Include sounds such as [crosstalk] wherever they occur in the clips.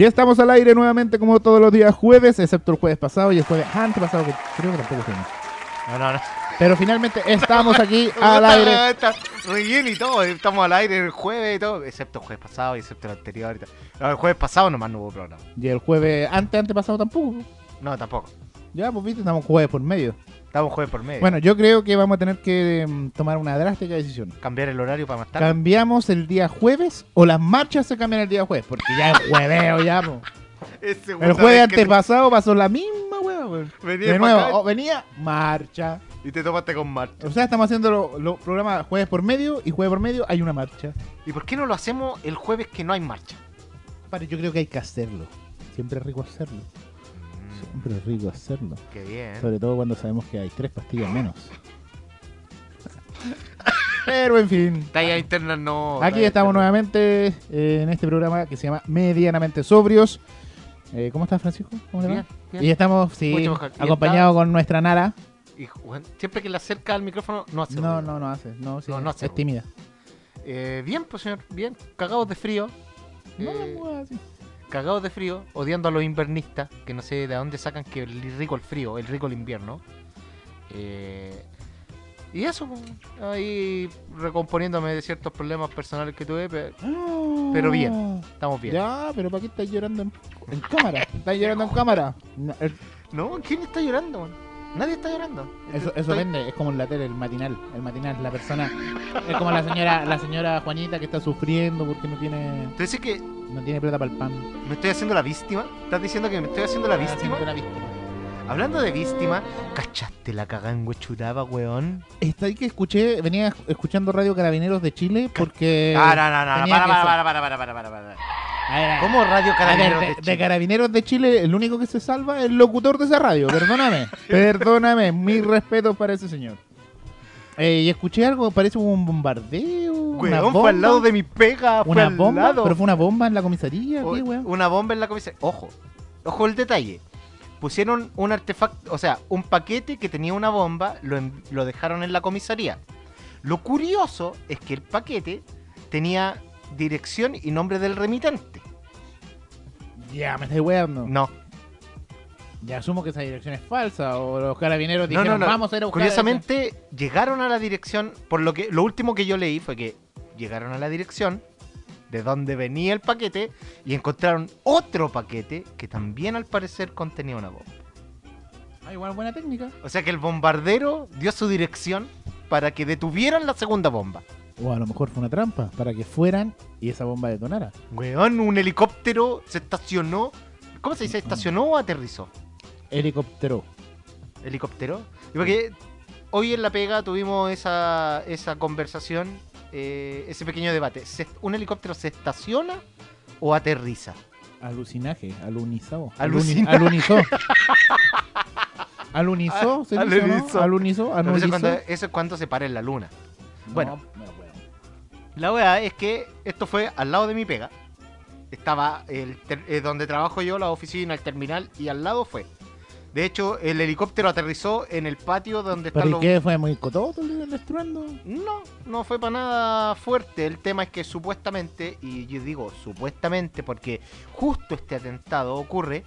Ya estamos al aire nuevamente como todos los días jueves, excepto el jueves pasado y el jueves antepasado, que creo que tampoco fuimos. No, no, no. Pero finalmente estamos aquí [laughs] al aire. Está muy bien y todo. Estamos al aire el jueves y todo. Excepto el jueves pasado y excepto el anterior. y. No, el jueves pasado nomás no hubo programa. Y el jueves ante antepasado tampoco. No, tampoco. Ya, pues viste, estamos jueves por medio. Estamos jueves por medio. Bueno, yo creo que vamos a tener que em, tomar una drástica decisión. Cambiar el horario para más tarde. ¿Cambiamos el día jueves o las marchas se cambian el día jueves? Porque ya es jueveo, ya, po. [laughs] Ese El weón jueves sabe que antepasado pasó la misma hueá, weón. Venía De pa' nuevo, acá. oh, venía marcha. Y te tomaste con marcha. O sea, estamos haciendo los lo programas jueves por medio y jueves por medio hay una marcha. ¿Y por qué no lo hacemos el jueves que no hay marcha? Yo creo que hay que hacerlo. Siempre es rico hacerlo. Siempre es rico hacerlo. Qué bien. Sobre todo cuando sabemos que hay tres pastillas menos. [laughs] Pero en fin. Talla interna no. Aquí estamos interna. nuevamente eh, en este programa que se llama Medianamente Sobrios. Eh, ¿Cómo estás, Francisco? ¿Cómo? Bien, bien. Y estamos, sí, acompañados con nuestra Nara. Y, siempre que le acerca al micrófono, no hace No, ruido. no, no hace. No, sí, No, no hace es ruido. tímida. Eh, bien, pues señor, bien. Cagados de frío. No, Eh, no, así. Cagados de frío, odiando a los invernistas, que no sé de dónde sacan que el rico el frío, el rico el invierno. Eh, y eso, ahí recomponiéndome de ciertos problemas personales que tuve, pero pero bien. estamos bien. Ya, pero ¿para qué estás llorando en, en cámara? ¿Estás llorando en cámara? No, ¿quién está llorando? man? Nadie está llorando. Eso, eso vende, es como en la tele, el matinal. El matinal, la persona. Es como la señora, la señora Juanita que está sufriendo porque no tiene, ¿Tú dices que no tiene plata para el pan. me estoy haciendo la víctima? ¿Estás diciendo que me estoy haciendo la víctima? haciendo la víctima. Hablando de víctima, ¿cachaste la cagada en Huechuraba, weón? Está ahí que escuché, venía escuchando Radio Carabineros de Chile porque. Ah, no, no, no, para, para, para, para, para, para, para, para. A ver, ¿Cómo Radio a ver, Carabineros de, de de Chile? Carabineros de Chile, el único que se salva es el locutor de esa radio. Perdóname, [laughs] perdóname. Mi respeto para ese señor. Eh, y escuché algo, parece un bombardeo. una Weón, fue al lado de mi pega, fue Una al bomba, lado. pero fue una bomba en la comisaría, O- ¿qué, weón? Una bomba en la comisaría. Ojo, ojo el detalle. Pusieron un artefacto, o sea, un paquete que tenía una bomba, lo, en- lo dejaron en la comisaría. Lo curioso es que el paquete tenía dirección y nombre del remitente. Ya, me estáis weando. No, Ya asumo que esa dirección es falsa. O los carabineros dijeron, no, no. vamos a ir a buscar. Curiosamente, llegaron a la dirección, por lo que lo último que yo leí fue que llegaron a la dirección de donde venía el paquete y encontraron otro paquete que también al parecer contenía una bomba. Ah, igual buena técnica. O sea que el bombardero dio su dirección para que detuvieran la segunda bomba. O a lo mejor fue una trampa para que fueran y esa bomba detonara. Weón, un helicóptero se estacionó. ¿Cómo se dice? ¿Estacionó o aterrizó? Helicóptero. ¿Helicóptero? Y porque hoy en La Pega tuvimos esa, esa conversación, eh, ese pequeño debate. ¿Se- ¿Un helicóptero se estaciona o aterriza? Alucinaje, alunizado. Alucina- Alunizó. Alunizó, se dice, ¿o no? Alunizó. Alunizó, eso, es cuando, eso es cuando se para en la luna. No, bueno. no. La weá es que esto fue al lado de mi pega. Estaba el eh, donde trabajo yo, la oficina, el terminal, y al lado fue. De hecho, el helicóptero aterrizó en el patio donde están ¿Pero y los... qué? ¿Fue muy cototo el estruendo? No, no fue para nada fuerte. El tema es que supuestamente, y yo digo supuestamente porque justo este atentado ocurre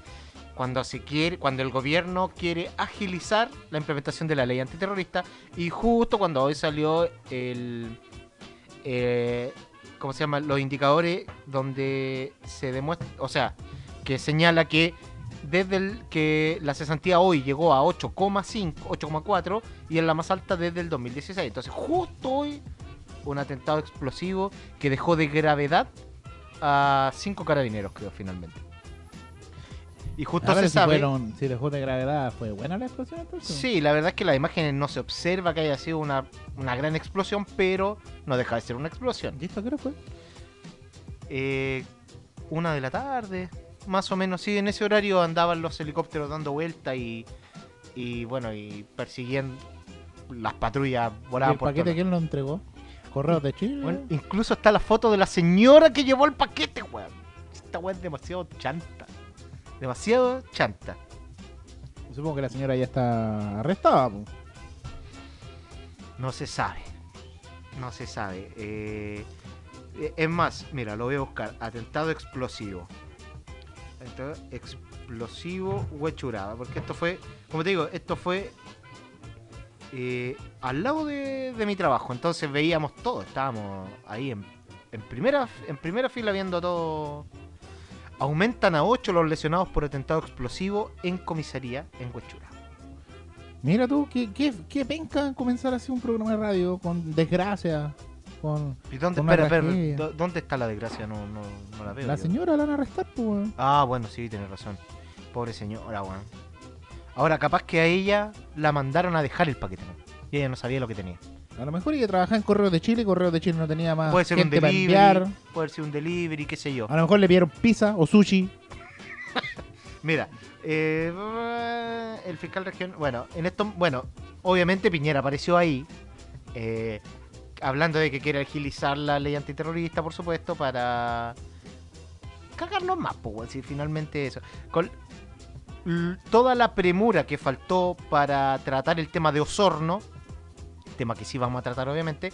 cuando se quiere, cuando el gobierno quiere agilizar la implementación de la ley antiterrorista y justo cuando hoy salió el eh, ¿cómo se llama? los indicadores donde se demuestra, o sea, que señala que desde el que la cesantía hoy llegó a 8,5, 8,4 y es la más alta desde el 2016. Entonces, justo hoy, un atentado explosivo que dejó de gravedad a cinco carabineros, creo, finalmente. Y justo A ver se si sabe. fueron, si dejó de gravedad, ¿fue buena la explosión entonces? Sí, la verdad es que las imágenes no se observa que haya sido una, una gran explosión, pero no deja de ser una explosión. ¿Y esto qué hora fue? Eh, una de la tarde, más o menos, sí, en ese horario andaban los helicópteros dando vuelta y, y bueno, y persiguiendo las patrullas ¿Y volaban el por paquete quién lo entregó? ¿Correos de Chile? Bueno, incluso está la foto de la señora que llevó el paquete, weón. Esta weón es demasiado chanta. Demasiado chanta. Supongo que la señora ya está arrestada. po. No se sabe. No se sabe. Eh, eh, es más, mira, lo voy a buscar. Atentado explosivo. Explosivo Huechuraba. Porque esto fue, como te digo, esto fue eh, al lado de, mi trabajo. Entonces veíamos todo. Estábamos ahí en, primera, en primera fila viendo todo. Aumentan a 8 los lesionados por atentado explosivo en comisaría en Huechura. Mira tú, qué, qué, qué penca comenzar así un programa de radio con desgracia. Con ¿Y dónde, Una espera, espera, tragedia. ¿dó- ¿dónde está la desgracia? No, no, no la veo. la yo. señora la van a arrestar, pues. weón. Ah, bueno, sí, tienes razón. Pobre señora, weón. Ahora, capaz que a ella la mandaron a dejar el paquete, ¿no? Y ella no sabía lo que tenía. A lo mejor ella trabajaba en Correos de Chile y Correos de Chile no tenía más Puede ser un para delivery, enviar. puede ser un delivery, qué sé yo. A lo mejor le pidieron pizza o sushi. [laughs] Mira, eh, el fiscal regional, bueno, en esto, bueno, obviamente Piñera apareció ahí, eh, hablando de que quiere agilizar la ley antiterrorista, por supuesto, para cagarnos más, pues, si finalmente eso. Con toda la premura que faltó para tratar el tema de Osorno, tema que sí vamos a tratar obviamente,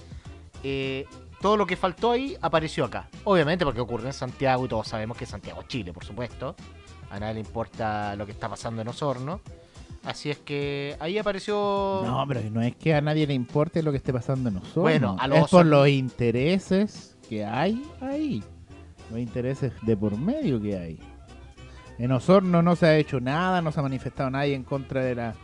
eh, todo lo que faltó ahí apareció acá. Obviamente porque ocurre en Santiago y todos sabemos que es Santiago, Chile, por supuesto. A nadie le importa lo que está pasando en Osorno. Así es que ahí apareció... No, pero no es que a nadie le importe lo que esté pasando en nosotros. Bueno, a los es por los intereses que hay ahí. Los intereses de por medio que hay. En Osorno no se ha hecho nada, no se ha manifestado nadie en contra de la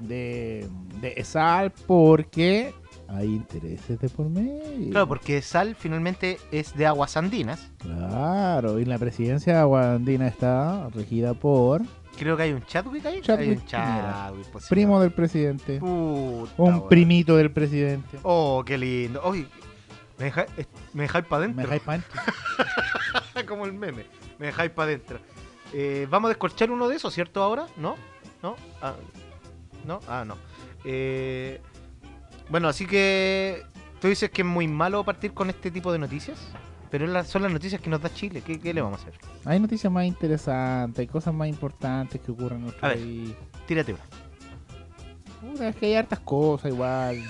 de, de ESAL porque hay intereses de por medio. Claro, porque Sal finalmente es de aguas andinas. Claro, y la presidencia de Aguandina está regida por Creo que hay un Chadwick ahí. hay un Chadwick, pues, primo del presidente. Puta, Un primito del presidente. Oh, qué lindo. Oye, me dejáis me para adentro. Me dejáis pan. [laughs] Como el meme. Me dejáis para adentro. Eh, Vamos a descorchar uno de esos, ¿cierto? Ahora, ¿no? ¿No? Ah, ¿No? Ah, no. Eh, bueno, así que tú dices que es muy malo partir con este tipo de noticias, pero la- son las noticias que nos da Chile. ¿Qué, qué le vamos a hacer? Hay noticias más interesantes, hay cosas más importantes que ocurren en nuestro A ver. país. Tírate una. Puta, es que hay hartas cosas igual.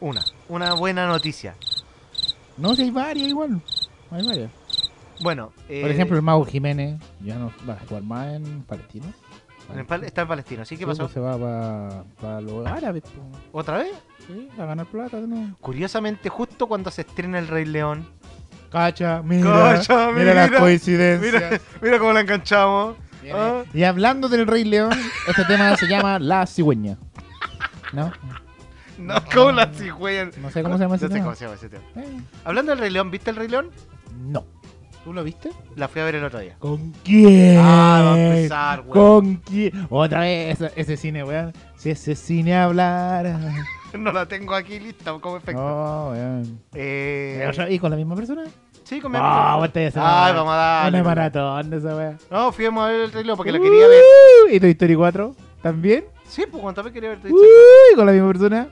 Una. Una buena noticia. No, si hay varias igual. Hay varias. Bueno, eh, Por ejemplo, el Mago Jiménez ya no va a jugar más en Palestino. en el pal- está en Palestina. ¿Sí? ¿Qué Sí, pasó? pues se va para los árabes. ¿Otra vez? Sí, a ganar plata nuevo. Curiosamente, justo cuando se estrena El Rey León. Cacha, mira. Cacha, mira, las mira, coincidencias. Mira, mira cómo la enganchamos. Ah. Y hablando del Rey León, este tema se llama La Cigüeña. ¿No? No, como la cigüeña. No sé cómo se llama ese No sé tema. cómo se llama ese tema. Eh, Hablando del Rey León, ¿viste el Rey León? no. ¿Tú lo viste? La fui a ver el otro día. ¿Con quién? Ah, va a empezar, weón. ¿Con quién? Otra vez ese, ese cine, weón. Si ese cine hablara. [laughs] No la tengo aquí lista como efecto. Oh, weón. Eh, ¿Otra- ¿Y con la misma persona? sí, con mi Ah, de Ay, vamos a darle. Una maratón de esa. No, fuimos a ver el León porque la quería ver. ¿Y Toy Story 4? ¿También? Sí, pues cuando también quería ver Toy Uy, Story. con la misma persona.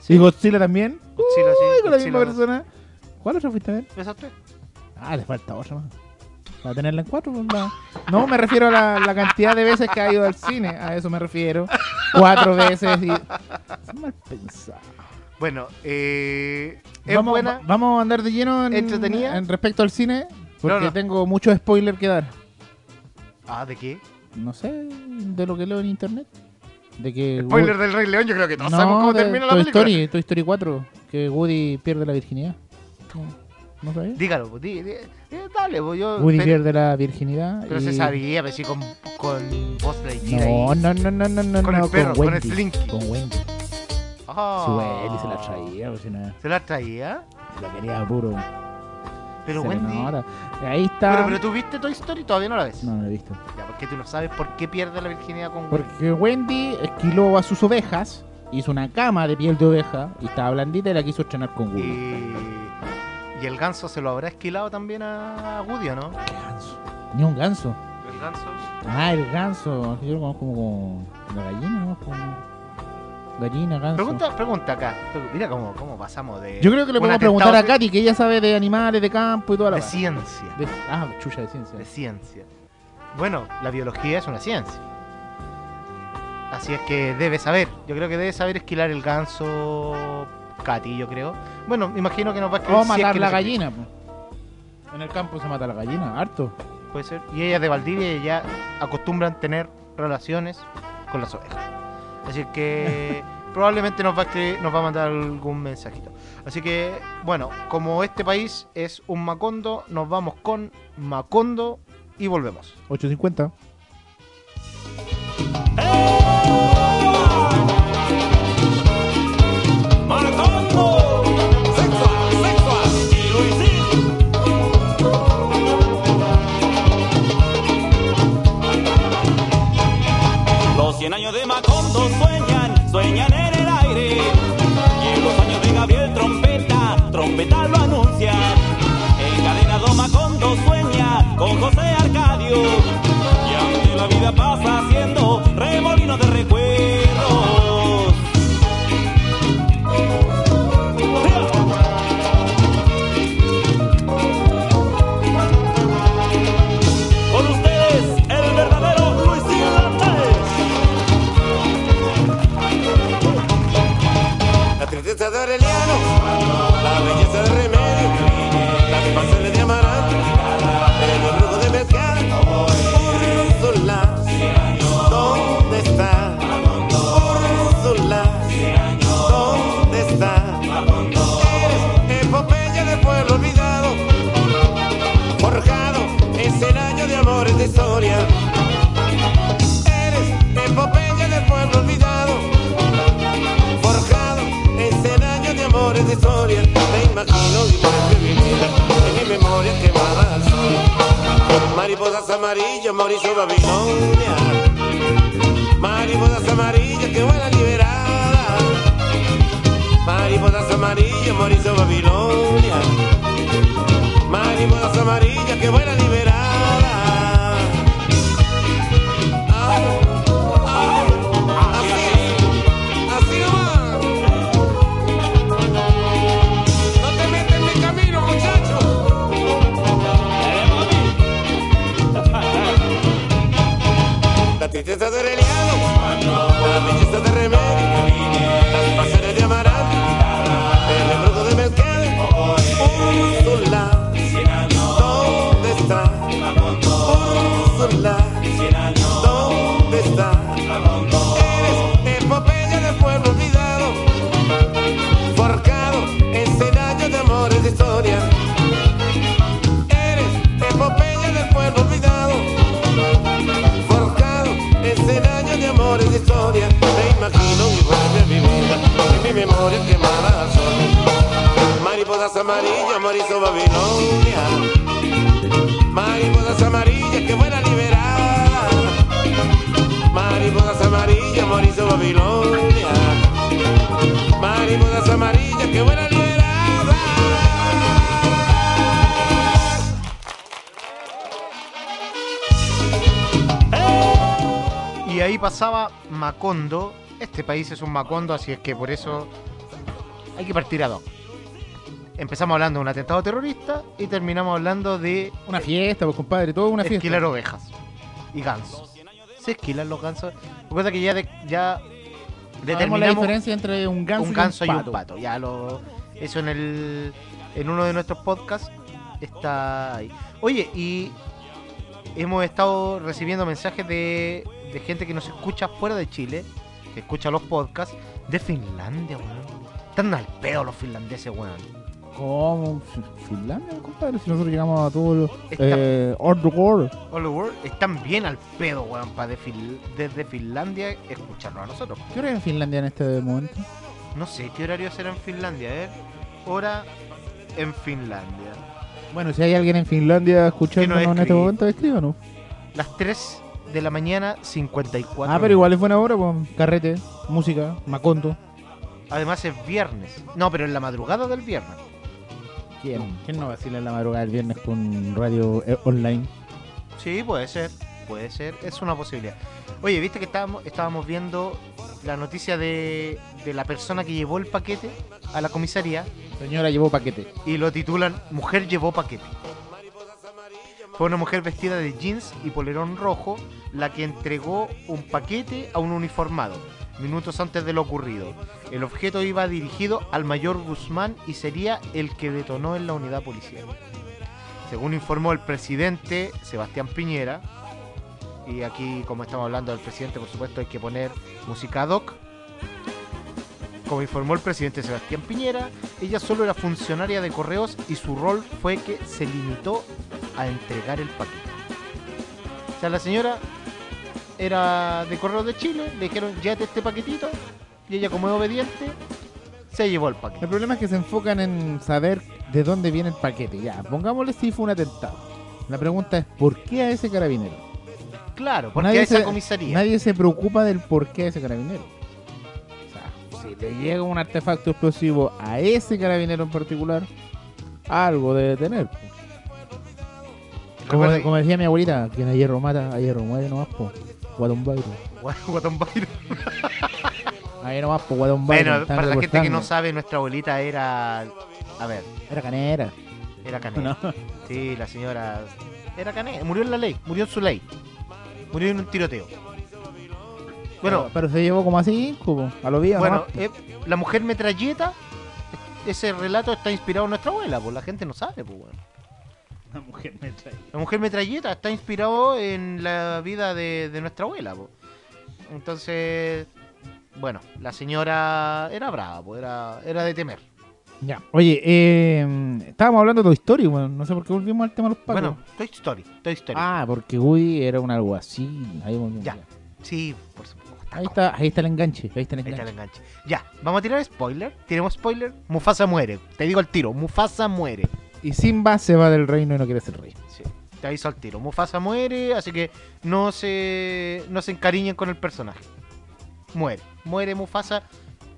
Sí. ¿Y Godzilla también? Godzilla, sí, Uy, con la misma persona. ¿Cuál otra fuiste a ver? Esas tres. Ah, le falta otra más. Tenerla en cuatro. pues, No, me refiero a la, la cantidad de veces que ha ido al cine. A eso me refiero. Cuatro veces y... Es mal pensado. Bueno, eh, es vamos, buena. va- vamos a andar de lleno en, ¿Entretenida? en respecto al cine. Porque No, no. tengo mucho spoiler que dar. Ah, ¿de qué? No sé, de lo que leo en internet. De que... Spoiler del Rey León, yo creo que todos sabemos no, cómo de termina la Toy película. Story, Toy Story 4. Que Woody pierde la virginidad. Dígalo, pues, di- di- dale, pues yo. Woody pero, pierde la virginidad. pero y- se sabía, pero sí con, con voz No, no, no, no, no, no, Con no, el perro, con el Wendy. Slinky. Con Wendy. Ah. Si Wendy se la traía, pues, si no, Se la traía. se la quería puro. Pero se Wendy. Ahí está. Pero, pero tú viste Toy Story todavía no la ves. No, no lo he visto. Ya, porque tú no sabes por qué pierde la virginidad con Wendy. Porque Wendy esquiló a sus ovejas, hizo una cama de piel de oveja y estaba blandita y la quiso estrenar con Woody. Y, el ganso se lo habrá esquilado también a Woody, ¿o ¿no? ¿Qué ganso? Tenía un ganso. El ganso. Ah, el ganso. Yo lo conozco como, la gallina, ¿no? Como gallina, ganso. Pregunta, pregunta acá. Mira cómo, cómo pasamos de. Yo creo que le podemos preguntar a Katy, que ella sabe de animales, de campo y toda la De ciencia. De- ah, chucha de ciencia. De ciencia. Bueno, la biología es una ciencia. Así es que debe saber. Yo creo que debe saber esquilar el ganso. Katy, yo creo. Bueno, imagino que nos va a escribir. O si es matar que la gallina. po. En el campo se mata la gallina, harto. puede ser. Y ella es de Valdivia y ya acostumbran tener relaciones con las ovejas. Así que [laughs] probablemente nos va, a escribir- nos va a mandar algún mensajito. Así que, bueno, como este país es un Macondo, nos vamos con Macondo y volvemos. 850. 100 años de Macondo sueñan, sueñan Mariposas amarillas, Mauricio Babilonia. Mariposas amarillas que vuelan liberadas. Mariposas amarillas, Mauricio Babilonia. Mariposas amarillas que vuelan liberadas. Memoria quemada sol. Mariposas amarillas, Mauricio Babilonia. Mariposas amarillas que vuelan liberadas. Mariposas amarillas, Mauricio Babilonia. Mariposas amarillas que vuelan liberadas. Y ahí pasaba Macondo. Este país es un Macondo, así es que por eso hay que partir a dos. Empezamos hablando de un atentado terrorista y terminamos hablando de Una fiesta, pues compadre, todo una fiesta. esquilar ovejas y gansos. ¿Se esquilan los gansos? Recuerda que ya, de- ya Sabemos la determinamos diferencia entre un ganso, un ganso y un pato. pato. Ya lo, eso en el en uno de nuestros podcasts está ahí. Oye, y hemos estado recibiendo mensajes de, de gente que nos escucha fuera de Chile, que escucha los podcasts de Finlandia, weón. Están al pedo los finlandeses, weón. ¿Cómo? Finlandia, compadre, si nosotros llegamos a todo lo... Está- Eh, all the world. All the world están bien al pedo, weón, para de Fin- desde Finlandia escucharnos a nosotros. ¿Qué hora es en Finlandia en este momento? No sé qué horario será en Finlandia, eh. Hora en Finlandia. Bueno, si hay alguien en Finlandia escuchándonos en este momento, escríbanos. Las 3 de la mañana, 54. Ah, pero igual es buena hora, pues. Carrete, música, maconto. Además es viernes. No, pero en la madrugada del viernes. ¿Quién? ¿Quién no vacila en la madrugada del viernes con radio eh, online? Sí, puede ser. Puede ser. Es una posibilidad. Oye, ¿viste que estábamos, estábamos viendo la noticia de, de la persona que llevó el paquete a la comisaría Señora llevó paquete. y lo titulan Mujer llevó paquete? Fue una mujer vestida de jeans y polerón rojo la que entregó un paquete a un uniformado minutos antes de lo ocurrido. El objeto iba dirigido al mayor Guzmán y sería el que detonó en la unidad policial. Según informó el presidente Sebastián Piñera, y aquí como estamos hablando del presidente, por supuesto hay que poner música ad hoc. Como informó el presidente Sebastián Piñera, ella solo era funcionaria de correos y su rol fue que se limitó a entregar el paquete. O sea, la señora era de correos de Chile, le dijeron llévate este paquetito y ella como es obediente se llevó el El paquete. problema es que se enfocan en saber de dónde viene el paquete. Ya, pongámosle si fue un atentado. La pregunta es, ¿por qué a ese carabinero? Claro, porque Nadie a esa se- comisaría. Nadie se preocupa del por qué a ese carabinero. Si le llega un artefacto explosivo a ese carabinero en particular, algo debe tener. Como, decía mi abuelita, quien a hierro mata, a hierro muere nomás, po. Guatón Byron. Guatón Byron. [laughs] Ahí nomás, po, Guatón Byron. Bueno, para la gente que no sabe, nuestra abuelita era. A ver, Era canera. era canela. No. Sí, la señora. Era canela. Murió en la ley, murió en su ley. Murió en un tiroteo. Bueno, pero, pero se llevó como a cinco, po, a lo viejo. bueno, eh, la mujer metralleta. Ese relato está inspirado en nuestra abuela, pues la gente no sabe, pues bueno. La mujer me trae. La mujer metralleta está inspirado en la vida de, de nuestra abuela. po. Entonces, bueno, la señora era brava, po, era, era de temer. Ya. Oye, eh, estábamos hablando de Toy Story, weón. No sé por qué volvimos al tema de los pacos. Bueno, Toy Story, Toy Story. ah, porque Woody era un alguacil. Ahí, volvimos, Ya. ya. Sí, por supuesto. Ahí está, ahí está el enganche. Ahí está el Ahí está enganche. el enganche. Ya, vamos a tirar spoiler. Tiremos spoiler. Mufasa muere. Te digo el tiro. Mufasa muere. Y Simba se va del reino y no quiere ser rey. Sí, te aviso al tiro. Mufasa muere, así que no se, no se encariñen con el personaje. Muere. Muere Mufasa.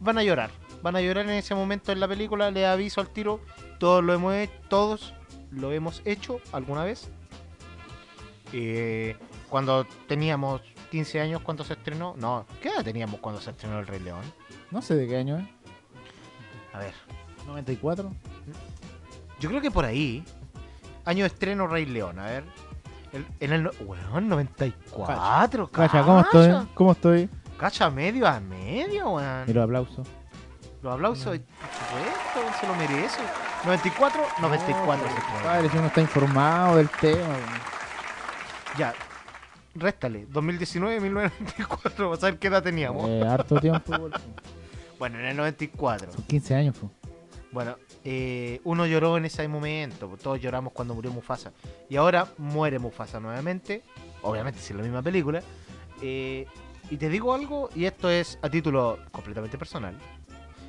Van a llorar. Van a llorar en ese momento en la película. Les aviso al tiro. Todos lo hemos hecho. Todos lo hemos hecho alguna vez. Eh, cuando teníamos 15 años, cuando se estrenó. No, ¿qué edad teníamos cuando se estrenó El Rey León? No sé de qué año es. A ver. 94. Yo creo que por ahí. Año de estreno Rey León, a ver. El- en el. no- Weón, 94. Cacha, ¿cómo estoy? ¿Cómo estoy? Cacha medio a medio, weón. Y los aplausos. Los aplausos, por supuesto, se lo merece. 94, 94 se estrenó. Padre, si uno está informado del tema. weón. Ya. Réstale. 2019, 1994. Vamos a ver qué edad teníamos. Eh, harto tiempo. [laughs] Bueno, en el 94. Son 15 años, po. Bueno, eh, uno lloró en ese momento, todos lloramos cuando murió Mufasa. Y ahora muere Mufasa nuevamente, obviamente si es la misma película. Eh, y te digo algo, y esto es a título completamente personal.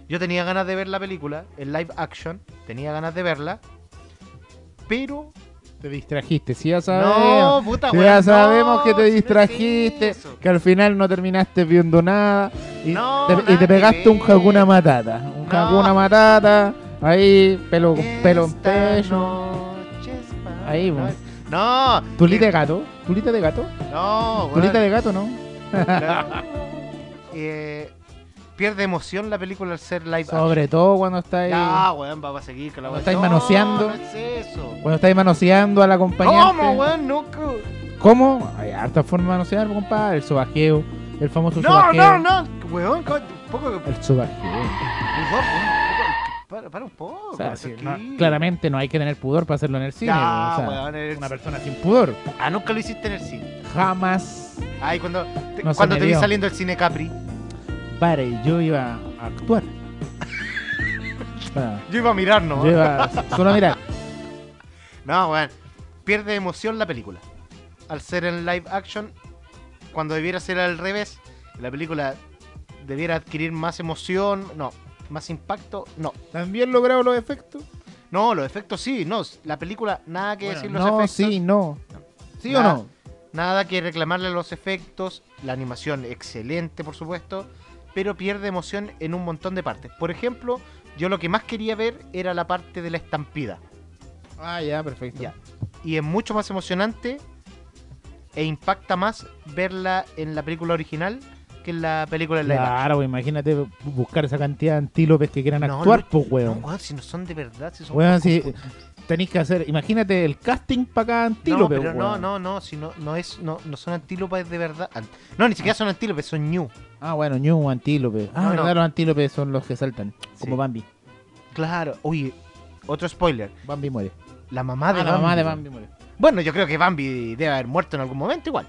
Yo tenía ganas de ver la película, en live action, tenía ganas de verla, pero... Te distrajiste, sí ya sabemos. No, puta, weón, ya sabemos que si no te es distrajiste, que al final no terminaste viendo nada y, No, te, y te pegaste un. Hakuna Matata. Un No. Hakuna Matata, ahí, pelo, pelo en Esta pecho. Ahí, weón. No, ¿Tulita de gato? ¿Tulita de gato? no. ¿Tulita de gato no? [laughs] Eh, pierde emoción la película al ser live action. Sobre todo cuando estáis, Ya, weón, va a seguir con la Cuando weón. estáis No, manoseando. No es eso. cuando estáis manoseando al acompañante. ¿Cómo, weón? Nunca. ¿Cómo? Hay hartas formas de manosear, compadre. El sobajeo, el famoso No, sobajeo. no, no. Weón, co- un poco. El sobajeo. Para, para un poco. O sea, sí, no, tranquilo. claramente no hay que tener pudor para hacerlo en el cine. Ya, o sea, weón, una persona sin pudor. Ah, nunca lo hiciste en el cine. Jamás. Ay, cuando te, No cuando te vi saliendo del cine Capri, Pare, yo iba a actuar. [laughs] Yo iba a mirar, ¿no? yo iba solo a mirar. [laughs] No, weón. Pierde emoción la película. Al ser en live action, cuando debiera ser al revés, la película debiera adquirir más emoción, no, más impacto, no. ¿También logrado los efectos? No, los efectos sí, no. La película, nada que Bueno, decir los no, efectos. sí, no. ¿Sí o no? Nada que reclamarle a los efectos. La animación excelente, por supuesto. Pero pierde emoción en un montón de partes. Por ejemplo, yo lo que más quería ver era la parte de la estampida. Ah, ya, perfecto. Ya. Y es mucho más emocionante e impacta más verla en la película original que en la película en action. Claro, pues, imagínate buscar esa cantidad de antílopes que quieran No, actuar, no, pues, No, weón. weón, si no son de verdad, si son Weón, si tenéis que hacer, imagínate el casting para cada No, antílope, pero no, weón. no, no, si no, no es, no, no son antílopes de verdad. No, ni siquiera son antílopes, son ñu. Ah, bueno, ñu, antílope. Ah, No, verdad, no. los antílopes son los que saltan, como. Bambi. Claro, oye, otro spoiler. Bambi muere. La mamá de Ah, la Bambi. mamá de. Bambi murió. Bueno, yo creo que Bambi debe haber muerto en algún momento igual.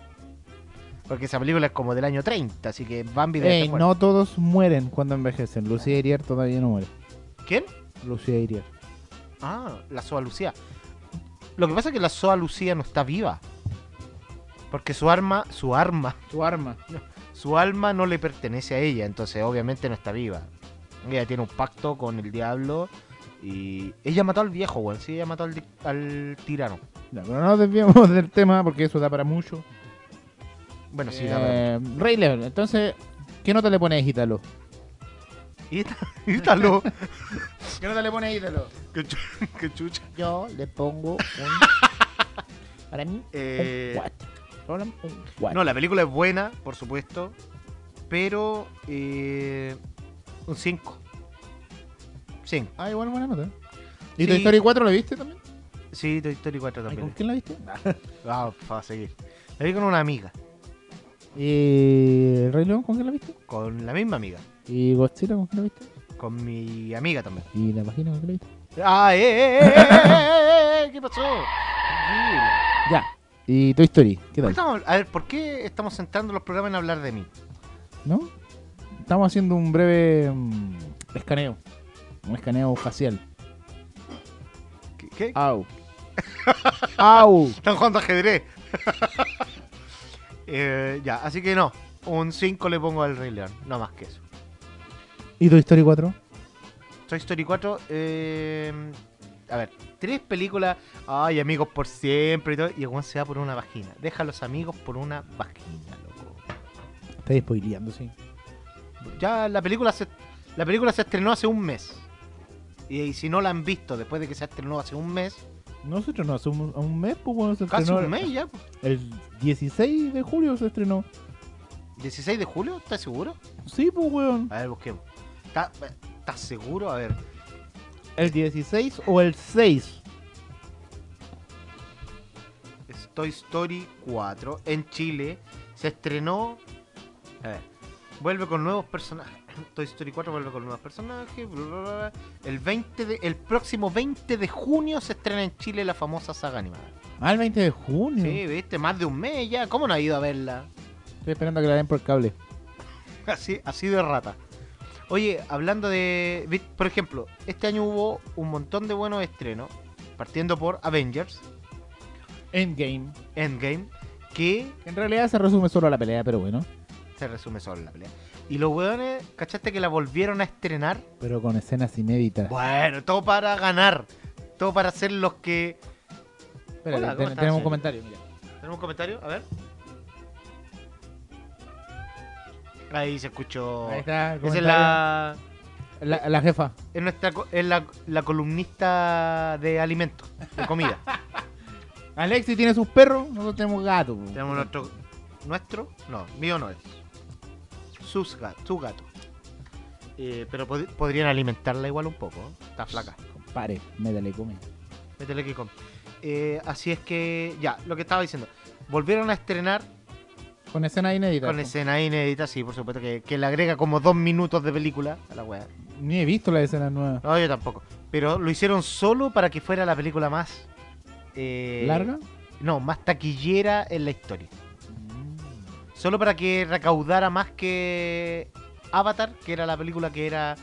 Porque esa película es como del año 30, así que Bambi debe Ey, estar muerto. no todos mueren cuando envejecen. Lucía Iriar todavía no muere. ¿Quién? Lucía Iriar. Ah, la Soa Lucía. Lo que pasa es que la Soa Lucía no está viva. Porque su arma, su arma, Tu arma. Su alma no le pertenece a ella, entonces obviamente no está viva. Ella tiene un pacto con el diablo y ella mató al viejo, weón. Sí, ella mató al, al tirano. Ya, pero no nos desviamos [laughs] del tema porque eso da para mucho. Bueno, sí. Eh, Rey León, entonces, ¿qué nota le pones a Ítalo? [laughs] Ítalo. ¿Qué nota le pones a Ítalo? Qué [laughs] qué chucha. Yo le pongo un. para mí, Eh, un 4. Solo un 4. No, la película es buena, por supuesto, pero eh, un 5. 5. Ah, igual buena nota. ¿Y Sí. Toy Story 4 la viste también? Sí, Toy Story 4 Ay, ¿Con también. quién la viste? Ah, para seguir. La vi con una amiga, ¿Y el Rey León con quién la viste? con la misma amiga, ¿Y Godzilla con quién la viste? con mi amiga también. ¿Y la página con quién la viste? ¡Ah, eh, eh, eh, eh, eh, eh! ¿Qué pasó? Tranquilo. Ya. ¿Y Toy Story? ¿Qué ¿Por tal? estamos- a ver, ¿por qué estamos centrando los programas en hablar de mí? ¿No? Estamos haciendo un breve mm, escaneo. Un escaneo facial. ¿Qué? qué? Au. Au. [laughs] Están jugando ajedrez. [laughs] Eh, ya, así que no. Un 5 le pongo al Rey León, no más que eso. ¿Y Toy Story 4? Toy Story 4, eh, a ver, tres películas, ay, amigos por siempre y todo, y el weón se va por una vagina. Deja a los amigos por una vagina, loco. Estáis spoileando, sí. Ya la película se, la película se estrenó hace un mes. Y, y si no la han visto después de que se estrenó hace un mes, no, hace un, un mes, pues bueno, se casi estrenó. un mes ya. El 16 de julio se estrenó. 16 de julio, ¿estás seguro? Sí, pues weón. A ver, busquemos. ¿Estás estás seguro? A ver. ¿El 16 o el 6? es Toy Story 4 en Chile se estrenó. A ver, vuelve con nuevos personajes. [laughs] Toy Story 4 vuelve con nuevos personajes. bla, bla, bla. El 20 de, el próximo 20 de junio se estrena en Chile la famosa saga animada. Ah, el 20 de junio. Sí, viste, más de un mes ya. ¿Cómo no ha ido a verla? Estoy esperando a que la den por cable. [laughs] Así, así de rata. Oye, hablando de. Por ejemplo, este año hubo un montón de buenos estrenos. Partiendo por Avengers, Endgame. Endgame, que En realidad se resume solo a la pelea, pero bueno. se resume solo en la pelea. Y los weones, ¿cachaste que la volvieron a estrenar? Pero con escenas inéditas. Bueno, todo para ganar. Todo para ser los que. Espérate, Hola, ¿cómo ten- estás, tenemos un comentario, mira. ¿Tenemos un comentario? A ver. Ahí se escuchó. Ahí está. el Esa es la. la... la jefa. Es nuestra es la, la columnista de alimentos, de comida. [laughs] Alexi tiene sus perros, nosotros tenemos gatos. Tenemos nuestro. ¿Nuestro? No, mío no es. Sus gatos, su gato. Eh, pero pod- podrían alimentarla igual un poco. ¿eh? Está flaca. Compadre, métele come. Métele que come. Eh, así es que, ya, lo que estaba diciendo. Volvieron a estrenar Con escenas inéditas. con po. escena inédita, sí, por supuesto, que, que le agrega como dos minutos de película a la wea. Ni he visto las escenas nuevas. No, yo tampoco. Pero lo hicieron solo para que fuera la película más. eh, ¿Larga? No, más taquillera en la historia. Solo para que recaudara más que Avatar, que era la película que era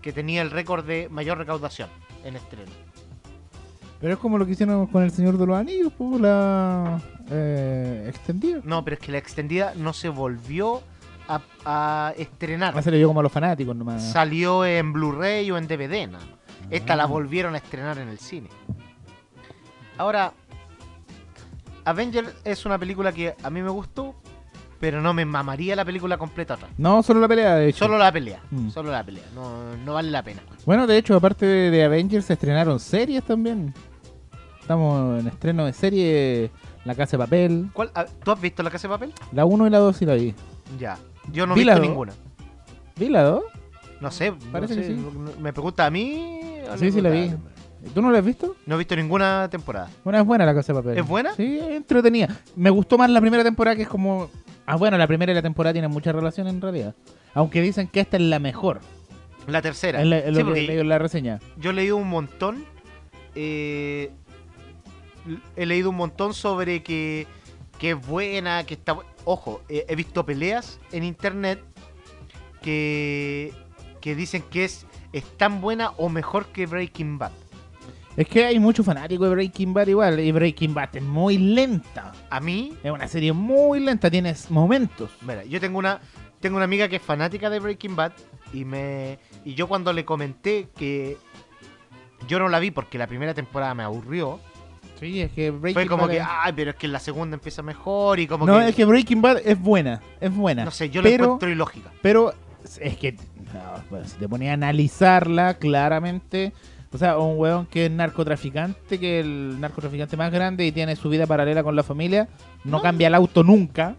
que tenía el récord de mayor recaudación en estreno. Pero es como lo que hicieron con el Señor de los Anillos, pues la eh, extendida. No, pero es que la extendida no se volvió a, a estrenar. Ah, se le dio como a los fanáticos nomás. Salió en Blu-ray o en DVD. nada más. Esta la Ah. volvieron a estrenar en el cine. Ahora, Avengers es una película que a mí me gustó, pero no me mamaría la película completa atrás. No, solo la pelea, de hecho. Solo la pelea, Mm. solo la pelea, no, no vale la pena. Bueno, de hecho, aparte de, de Avengers, se estrenaron series también. Estamos en estreno de serie La Casa de Papel. ¿Cuál, ah, ¿Tú has visto La Casa de Papel? La 1 y la 2 sí la vi. Ya, yo no he Vi visto ninguna. ¿Vi la 2? No sé, Parece no que sé, sí. no- me pregunta a mí. Sí, sí la vi. ¿Tú no la has visto? No he visto ninguna temporada. Bueno, es buena La Casa de Papel. ¿Es buena? Sí, entretenida. Me gustó más la primera temporada que es como... Ah, bueno, la primera y la temporada tienen mucha relación en realidad. Aunque dicen que esta es la mejor. La tercera. Es la- es Sí, lo que leí en la reseña. yo he leído un montón. eh, he leído un montón sobre que, que es buena, que está... Ojo, eh, he visto peleas en internet que, que dicen que es, es tan buena o mejor que Breaking Bad. Es que hay muchos fanáticos de Breaking Bad igual, y Breaking Bad es muy lenta. A mí, Es una serie muy lenta, tienes momentos. mira, yo tengo una, tengo una amiga que es fanática de Breaking Bad y me y yo cuando le comenté que yo no la vi porque la primera temporada me aburrió, Sí, es que Breaking fue como Bad que, es- ay, pero es que la segunda empieza mejor y como No, que, es que Breaking Bad es buena, es buena. no sé, yo la pero, encuentro ilógica. Pero es que no, pues, si te ponía a analizarla claramente, o sea, un weón que es narcotraficante, que es el narcotraficante más grande y tiene su vida paralela con la familia, no, No. cambia el auto nunca,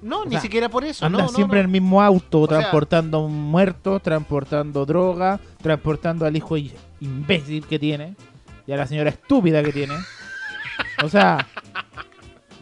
No, O ni sea, siquiera por eso, anda no, no, siempre no. en el mismo auto, sea- transportando muertos, transportando droga, transportando al hijo imbécil que tiene y a la señora estúpida que tiene. O sea,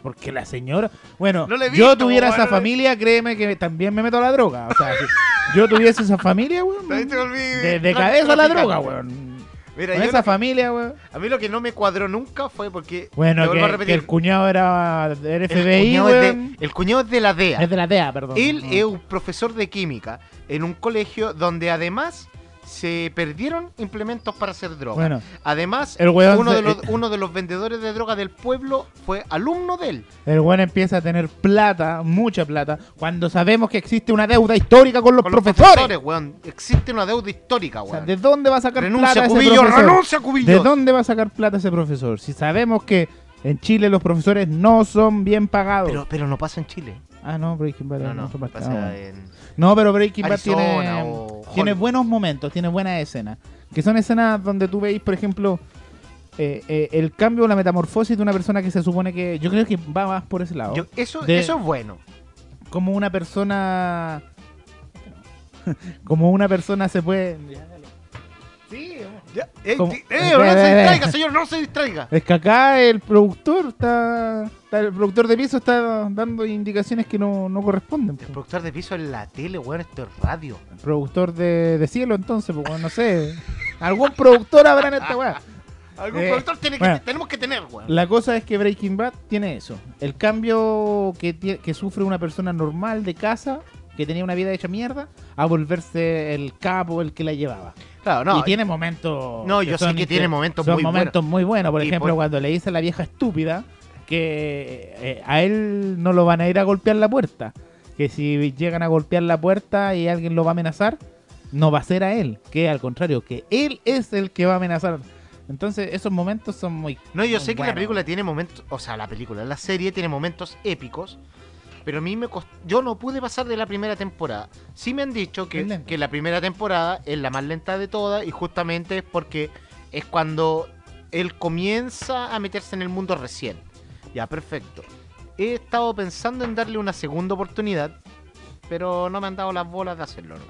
porque la señora, bueno, No yo tuviera esa familia, créeme que también me meto a la droga. O sea, si yo tuviese esa familia, weón, de, cabeza a la droga, weón. Mira, Con esa que- familia, weón. a mí lo que no me cuadró nunca fue porque. Bueno, a que, que el cuñado era del el FBI, cuñado es de, el cuñado es de la DEA. Es de la DEA, perdón. Él Mm. es un profesor de química en un colegio donde además se perdieron implementos para hacer droga. Bueno, Además, El weón uno, se- de los, uno de los vendedores de droga del pueblo fue alumno de él. El weón empieza a tener plata, mucha plata, cuando sabemos que existe una deuda histórica con los Con los profesores. weón. Existe una deuda histórica, O sea, weón. ¿de dónde va a sacar renuncia plata ese Cubillo, profesor? renuncia Cubillo. ¿De dónde va a sacar plata ese profesor? Si sabemos que en Chile los profesores no son bien pagados. Pero, pero no pasa en Chile. ah, no, Breaking Bad. No, no, pasa Ah, en... No, pero Breaking Bad Arizona tiene, o tiene buenos momentos, tiene buenas escenas. Que son escenas donde tú veis, por ejemplo, eh, eh, el cambio, la metamorfosis de una persona que se supone que. Yo creo que va más por ese lado. Yo- eso, De- eso es bueno. como una persona como una persona se puede sí Ya, eh, no se distraiga, señor, no se distraiga. es que acá el productor está, está- el productor de piso está dando indicaciones que no, no corresponden El po. productor de piso en la tele, weón, esto es radio. el productor de, de cielo entonces pues bueno, no sé algún productor habrá en esta weá [laughs] Algún Eh, productor tiene que, bueno. tenemos que tener, weón. la cosa es que Breaking Bad tiene eso el cambio que, que sufre una persona normal de casa que tenía una vida hecha mierda a volverse el capo el que la llevaba Claro, no. y tiene momentos. No, yo sé que tiene momentos son muy momentos muy buenos. Por Y ejemplo, por- cuando le dice a la vieja estúpida que eh, a él no lo van a ir a golpear la puerta. Que si llegan a golpear la puerta y alguien lo va a amenazar, no va a ser a él. Que al contrario, que él es el que va a amenazar. Entonces, esos momentos son muy. No, yo sé que la película tiene momentos, o sea, la película, la serie tiene momentos épicos, pero a mí me cost- yo no pude pasar de la primera temporada. Sí me han dicho que, que la primera temporada es la más lenta de todas y justamente es porque es cuando él comienza a meterse en el mundo recién. Ya, perfecto. He estado pensando en darle una segunda oportunidad, pero no me han dado las bolas de hacerlo. ¿no?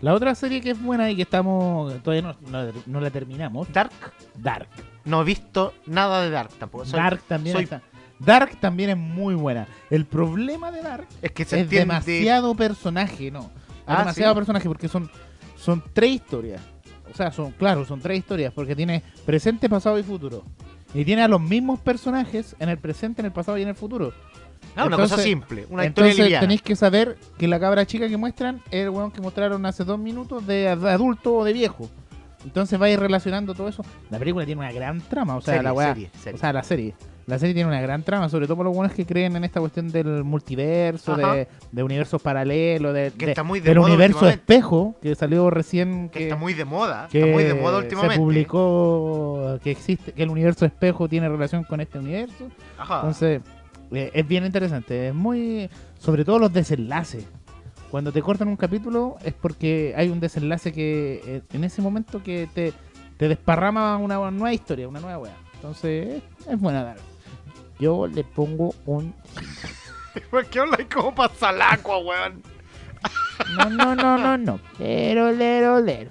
La otra serie que es buena y que estamos. Todavía no, no- no la terminamos. Dark, Dark. no he visto nada de Dark tampoco. Soy- Dark también soy- está. Dark también es muy buena. El problema de Dark es que se es entiende. demasiado personaje, no. Ah, demasiado ¿sí? personaje porque son, son tres historias. O sea, son, claro, son tres historias porque tiene presente, pasado y futuro. Y tiene a los mismos personajes en el presente, en el pasado y en el futuro. Ah, una cosa simple, una historia Entonces tenéis que saber que la cabra chica que muestran es el weón que mostraron hace dos minutos de ad- adulto o de viejo. Entonces vais relacionando todo eso. La película tiene una gran trama, o sea, Serie, la weá. serie, serie. O sea, la serie. La serie tiene una gran trama, sobre todo por los buenos que creen en esta cuestión del multiverso, de, de universos paralelos, de, Que de- está muy de del moda universo espejo, que salió recién que que, está muy de moda, que está muy de moda se últimamente. publicó que existe, que el universo espejo tiene relación con este universo. Ajá. Entonces, eh, es bien interesante. Es muy. Sobre todo los desenlaces. Cuando te cortan un capítulo es porque hay un desenlace que eh, en ese momento que te, te desparrama una nueva historia, una nueva wea. Entonces, es, es buena dar. Yo le pongo un. [laughs] ¿Por qué hablas como pasalacua, weón? No, no, no, no, no. [laughs] Lero, lero, lero.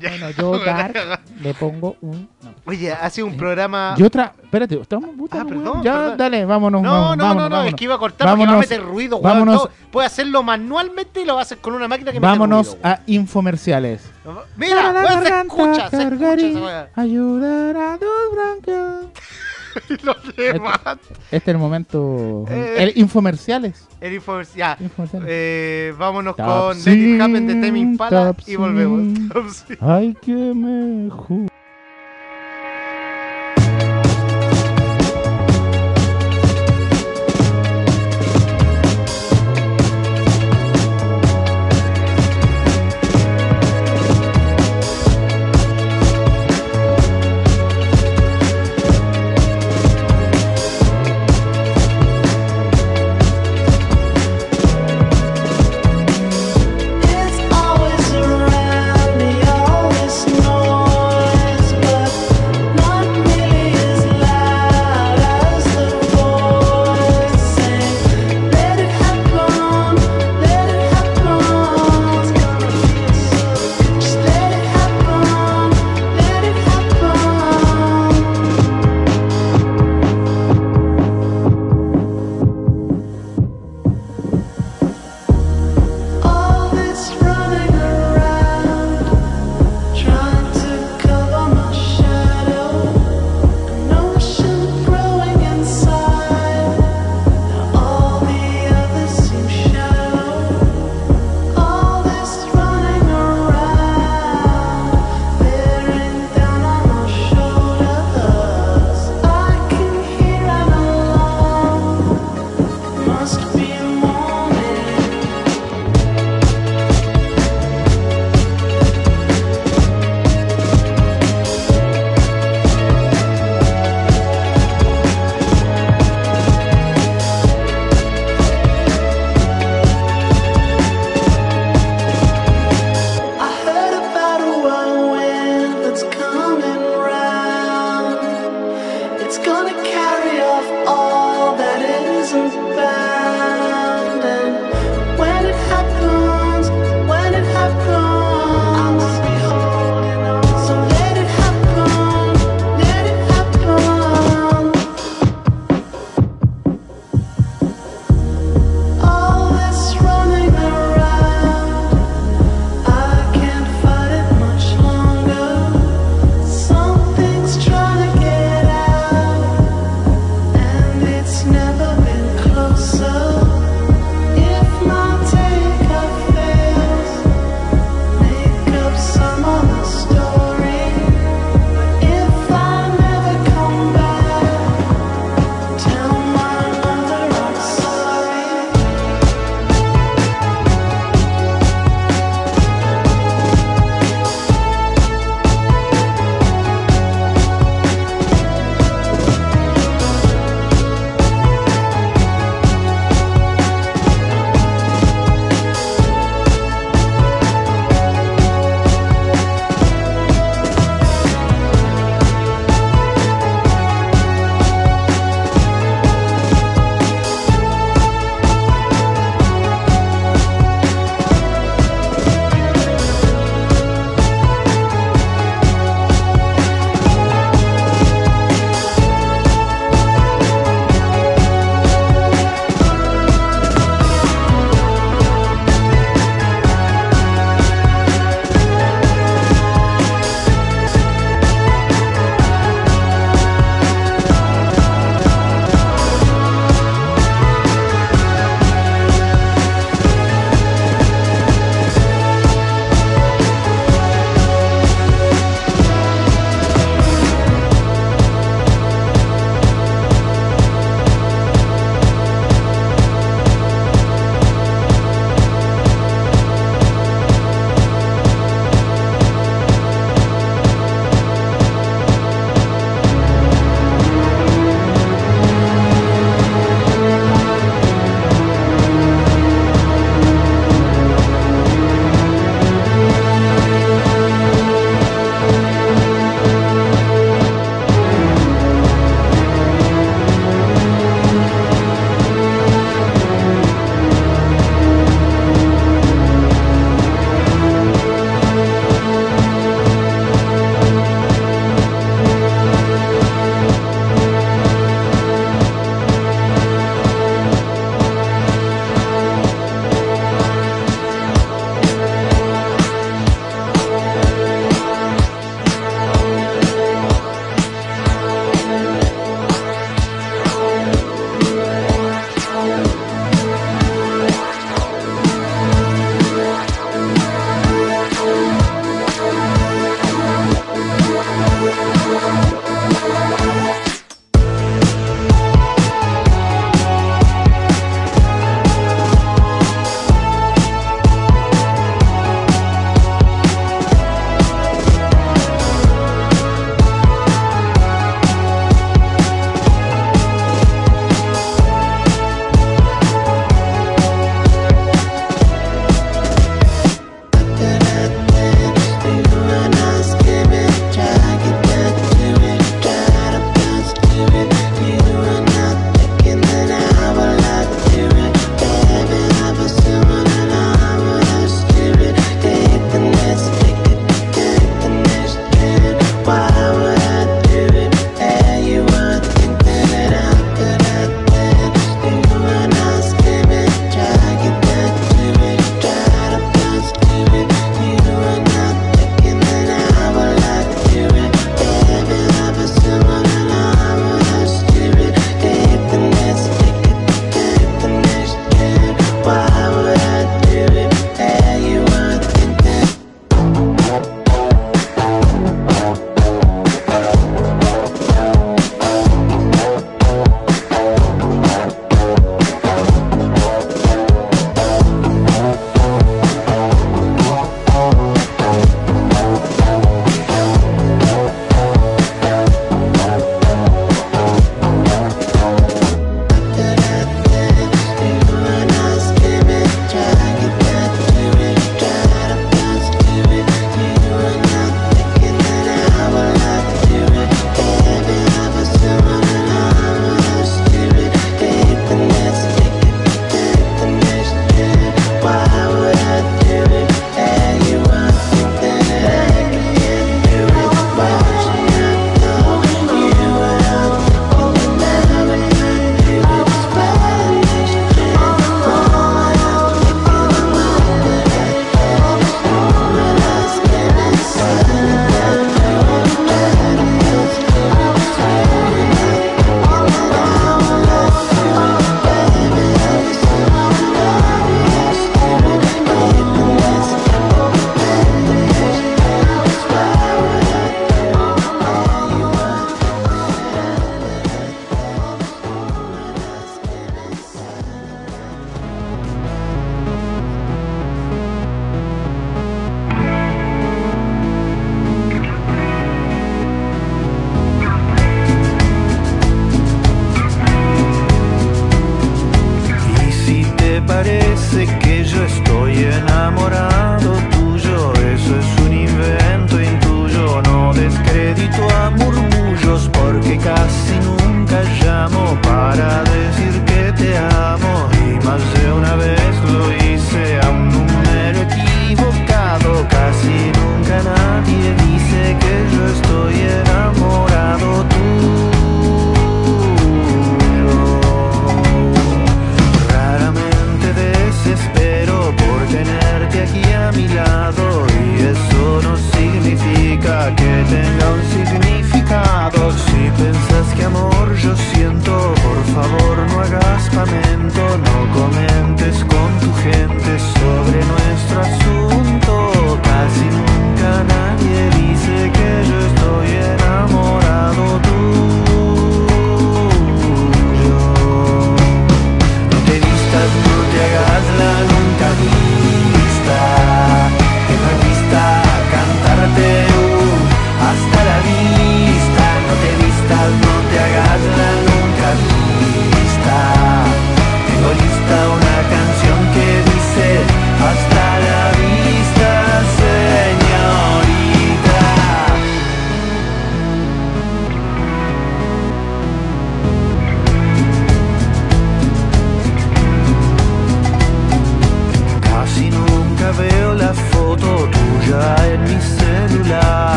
Bueno, yo Dark [laughs] le pongo un. no. Oye, ha sido un programa. Y otra. Espérate, estamos puta, Ah, perdón, Ya, perdón. dale, vámonos. No, vámonos, no, vámonos, no, no, es que iba a cortar porque va a meter ruido, weón. Vámonos. No, puedes hacerlo manualmente y lo haces con una máquina que Vámonos mete ruido, a infomerciales. Mira, Para la weón, se escucha, se escucha. Ayudar a tus bronquios. [laughs] lo remata. Este, este, es el momento. Eh, el infomerciales. El infomercial. infomerciales. Eh, vámonos Top con Let It Happen de Temi Impala y volvemos. [laughs] Ay, que mejor.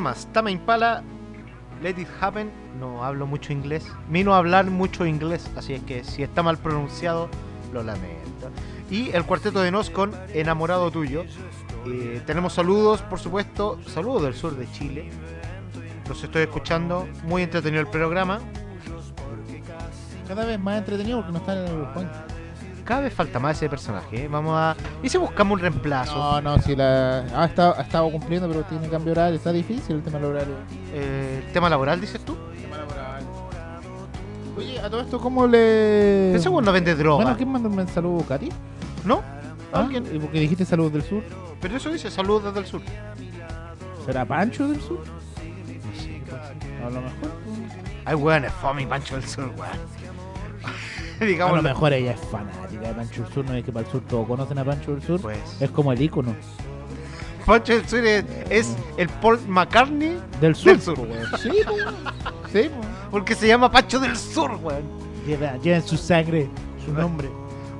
Temas. Tama Impala, Let It Happen. No hablo mucho inglés. Vino a hablar mucho inglés, así es que si está mal pronunciado, lo lamento. Y el cuarteto de Nos con Enamorado Tuyo. Eh, tenemos saludos, por supuesto. Saludos del sur de Chile. Los estoy escuchando. Muy entretenido el programa. Cada vez más entretenido porque no está en el point. Cada vez falta más ese personaje. ¿eh? Vamos a. ¿Y si buscamos un reemplazo? No, no, si la. Ha estado, ha estado cumpliendo, pero tiene cambio horario. Está difícil el tema horario. Eh, ¿El tema laboral, dices tú? Oye, a todo esto, ¿cómo le. Ese no vende droga. Bueno, ¿quién mandó un saludo, Katy? ¿No? ¿Ah? ¿Alguien? ¿Y porque dijiste saludos del sur? Pero eso dice saludos desde el sur. ¿Será Pancho del sur? No sé. A lo mejor. Ay, weón, es fome Pancho del Sur, weón. [laughs] A lo mejor ella es fanática de Pancho del Sur. No es que para el sur todos conocen a Pancho del Sur. Pues. Es como el ícono Pancho del Sur es, es el Paul McCartney del sur. Del. Sí. Sí, po. porque se llama Pancho del Sur, weón. Lleva, lleva en su sangre su nombre.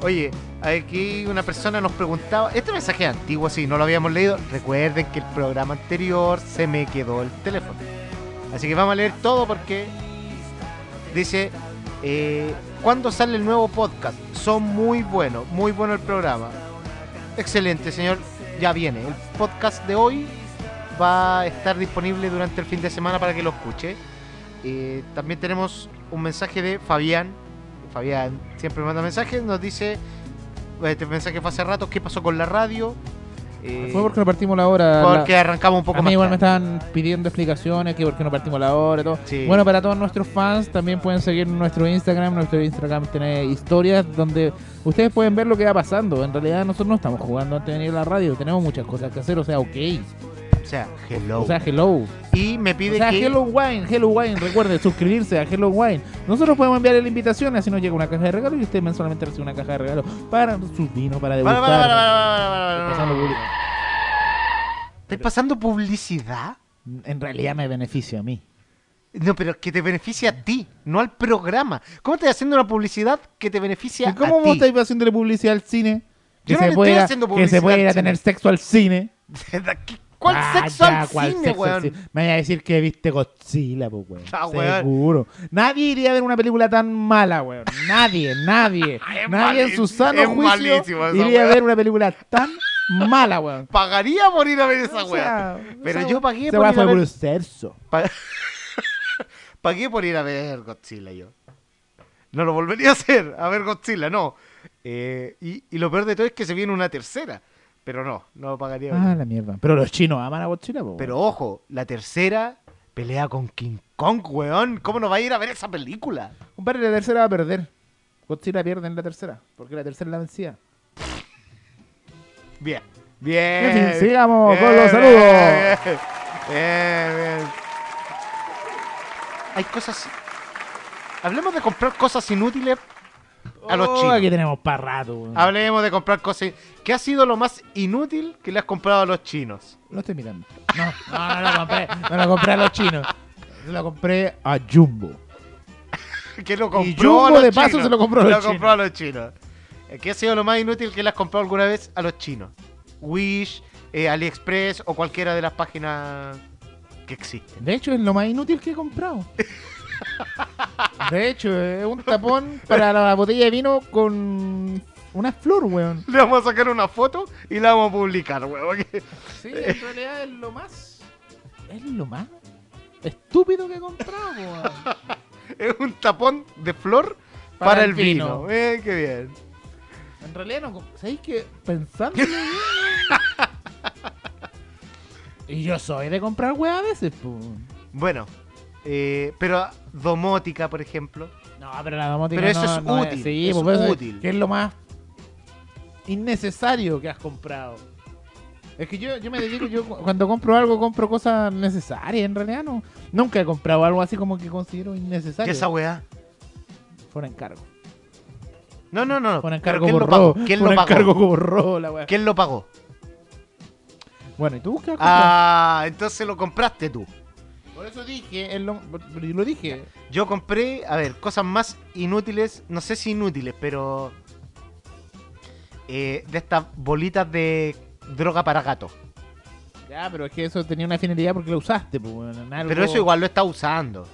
Oye, aquí una persona nos preguntaba, este mensaje es antiguo, sí, no lo habíamos leído. Recuerden que el programa anterior se me quedó el teléfono. Así que vamos a leer todo porque dice, eh, ¿cuándo sale el nuevo podcast? Son muy buenos, muy bueno el programa. Excelente, señor. Ya viene. El podcast de hoy va a estar disponible durante el fin de semana para que lo escuche. Eh, también tenemos un mensaje de Fabián. Fabián siempre manda mensajes. Nos dice: Este mensaje fue hace rato. ¿Qué pasó con la radio? Eh, Fue porque no partimos la hora. la- porque arrancamos un poco a mí más igual me estaban pidiendo explicaciones, que por qué no partimos la hora y todo. Sí. Bueno, para todos nuestros fans también pueden seguir nuestro Instagram. Nuestro Instagram tiene historias donde ustedes pueden ver lo que va pasando. En realidad nosotros no estamos jugando antes de venir a la radio. Tenemos muchas cosas que hacer, o sea, ok. O sea, hello. O sea, hello. y me O pide sea, que... Hello Wine, Hello Wine. Recuerden suscribirse a Hello Wine. Nosotros podemos enviarle la invitación, así nos llega una caja de regalo y usted mensualmente recibe una caja de regalo para sus vinos, para degustar. para, para, para, ¿Estás pasando publicidad? En realidad me beneficia a mí. No, pero que te beneficia a ti, no al programa. ¿Cómo estás haciendo una publicidad que te beneficia ¿Y ¿Cómo a vos ti? estáis haciéndole publicidad al cine? Que, Yo no se le puede estoy ir a- haciendo que se publicidad puede ir a tener sexo al cine. [laughs] ¿Cuál Ah, sexo ya, al ¿cuál cine, sexo al weón? cine? Me vaya a decir que viste Godzilla, pues, weón. Ah, weón. Seguro. Nadie iría a ver una película tan mala, weón. Nadie, nadie. [laughs] Nadie en su sano juicio iría a ver una película tan mala, weón. Pagaría por ir a ver esa O Pero yo pagué esa por ir fue a ver... sexo. Pa- [laughs] Pagué por ir a ver Godzilla yo. No lo volvería a hacer, a ver Godzilla, no. Eh, y, y lo peor de todo es que se viene una tercera. Pero no, no pagaría. Ah, la mierda. Pero los chinos aman a Godzilla, po, Pero ojo, la tercera pelea con King Kong, weón. ¿Cómo no va a ir a ver esa película? Compadre, la tercera va a perder. Godzilla pierde en la tercera. Porque la tercera es la vencida. Bien, bien. En fin, sigamos con los saludos. Bien, bien, bien. Hay cosas. Hablemos de comprar cosas inútiles a los Oh, chinos. Aquí tenemos para rato. Hablemos de comprar cosas. ¿Qué ha sido lo más inútil que le has comprado a los chinos? Lo estoy mirando. No, no, no lo compré. No lo compré a los chinos. Se lo compré a Jumbo. [laughs] Que lo compró Jumbo, a los de paso, chinos. se lo compró a los Lo chinos. compró a los chinos. Eh, ¿Qué ha sido lo más inútil que le has comprado alguna vez a los chinos? Wish, eh, AliExpress o cualquiera de las páginas que existen. De hecho, es lo más inútil que he comprado. [laughs] De hecho, es un tapón para la botella de vino con una flor, weón. Le vamos a sacar una foto y la vamos a publicar, weón. Sí, en [laughs] realidad es lo más. Es lo más estúpido que he comprado, weón. [laughs] Es un tapón de flor para, Para el vino. vino. Eh, qué bien. En realidad no. ¿Sabéis que Pensándolo bien, [laughs] weón. Y yo soy de comprar weá a veces, pues. Bueno, eh, pero domótica, por ejemplo. No, pero la domótica Pero eso no- es no útil, sí, es pues, eso útil. Que es lo más innecesario que has comprado. Es que yo, yo me dedico, yo cu- cuando compro algo, compro cosas necesarias. En realidad no. Nunca he comprado algo así como que considero ¿Qué innecesario. es esa weá? Por encargo. No, no, no. Por pero encargo ¿Quién lo borró. pagó? ¿Quién lo pagó? encargo borró la weá. ¿Quién lo pagó? Bueno, ¿y tú qué? Ah, entonces lo compraste tú. Por eso dije, es lo, dije. Yo compré, a ver, cosas más inútiles, no sé si inútiles, pero eh, de estas bolitas de droga para gato. Ya, pero es que eso tenía una finalidad porque lo usaste, pues, en algo- Pero eso igual lo está usando.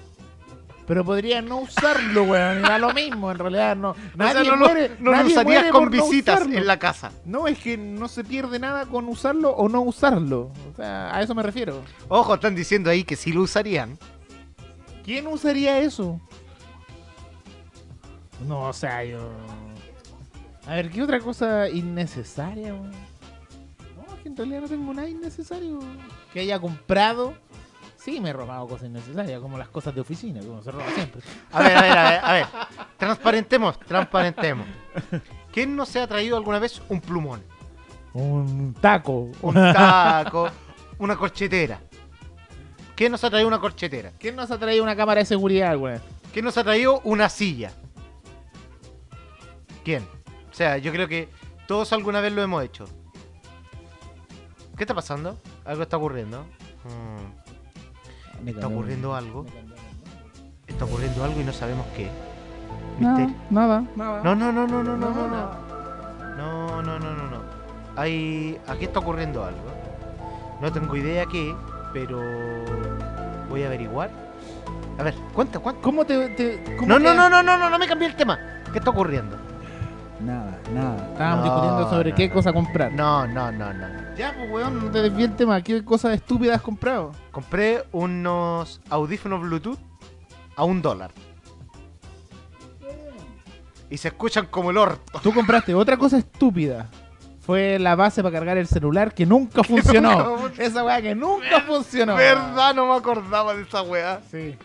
Pero podría no usarlo, weón. Da lo mismo, en realidad. No, [laughs] O sea, nadie no, lo- no lo nadie usarías con no visitas en la casa. No, es que no se pierde nada con usarlo o no usarlo. O sea, a eso me refiero. Ojo, están diciendo ahí que sí lo usarían. ¿Quién usaría eso? No, o sea, yo... A ver, ¿qué otra cosa innecesaria? weón? No, es que en realidad no tengo nada innecesario. Que haya comprado... Sí, me he robado cosas innecesarias, como las cosas de oficina, como se roba siempre. A ver, a ver, a ver, a ver. Transparentemos, transparentemos. ¿Quién no se ha traído alguna vez un plumón? Un taco. Un taco, [laughs] una corchetera. ¿Quién nos ha traído una corchetera? ¿Quién nos ha traído una cámara de seguridad, güey? ¿Quién nos ha traído una silla? ¿Quién? O sea, yo creo que todos alguna vez lo hemos hecho. ¿Qué está pasando? Algo está ocurriendo. Hmm, Está ocurriendo algo. Está ocurriendo algo y no sabemos qué. Misterio. nada, nada. No, no, no, no, no, no, no, no. No, no, no, no, no. Hay. Aquí está ocurriendo algo. No tengo idea qué, pero voy a averiguar. A ver, cuenta, cuenta. ¿Cómo te.? te- cómo No, te- no, no, no, no, no, no me cambié el tema. ¿Qué está ocurriendo? Nada, nada. Estábamos No, discutiendo sobre no, qué no. cosa comprar. No, no, no, no. Ya, pues, weón, no te desvíes el tema. ¿Qué cosas estúpidas has comprado? Compré unos audífonos Bluetooth a un dólar. y se escuchan como el orto. Tú compraste otra cosa estúpida. Fue la base para cargar el celular que nunca [laughs] funcionó. nunca Esa weá que nunca funcionó. ¿Verdad? No me acordaba de esa weá. Sí.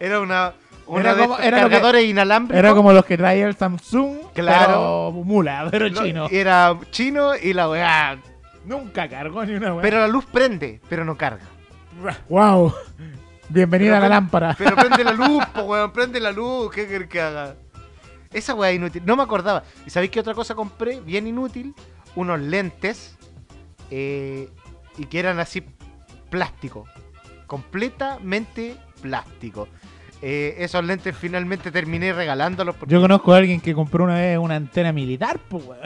Era una. Una Era como- estos era lo que- cargadores inalámbricos. Era como los que traía el Samsung, Claro. pero mula, [laughs] pero chino. Era chino y la weá. Nunca cargó ni una weá. Pero la luz prende, pero no carga. wow. Bienvenida Pero a la lámpara. Pero prende la luz, [laughs] po, weón, prende la luz, ¿qué querés que haga? Esa weá inútil, no me acordaba. ¿Y sabéis qué otra cosa compré? Bien inútil, unos lentes eh, y que eran así plástico, completamente plástico. Eh, esos lentes finalmente terminé regalándolos porque Yo conozco a alguien que compró una vez una antena militar, pues weón.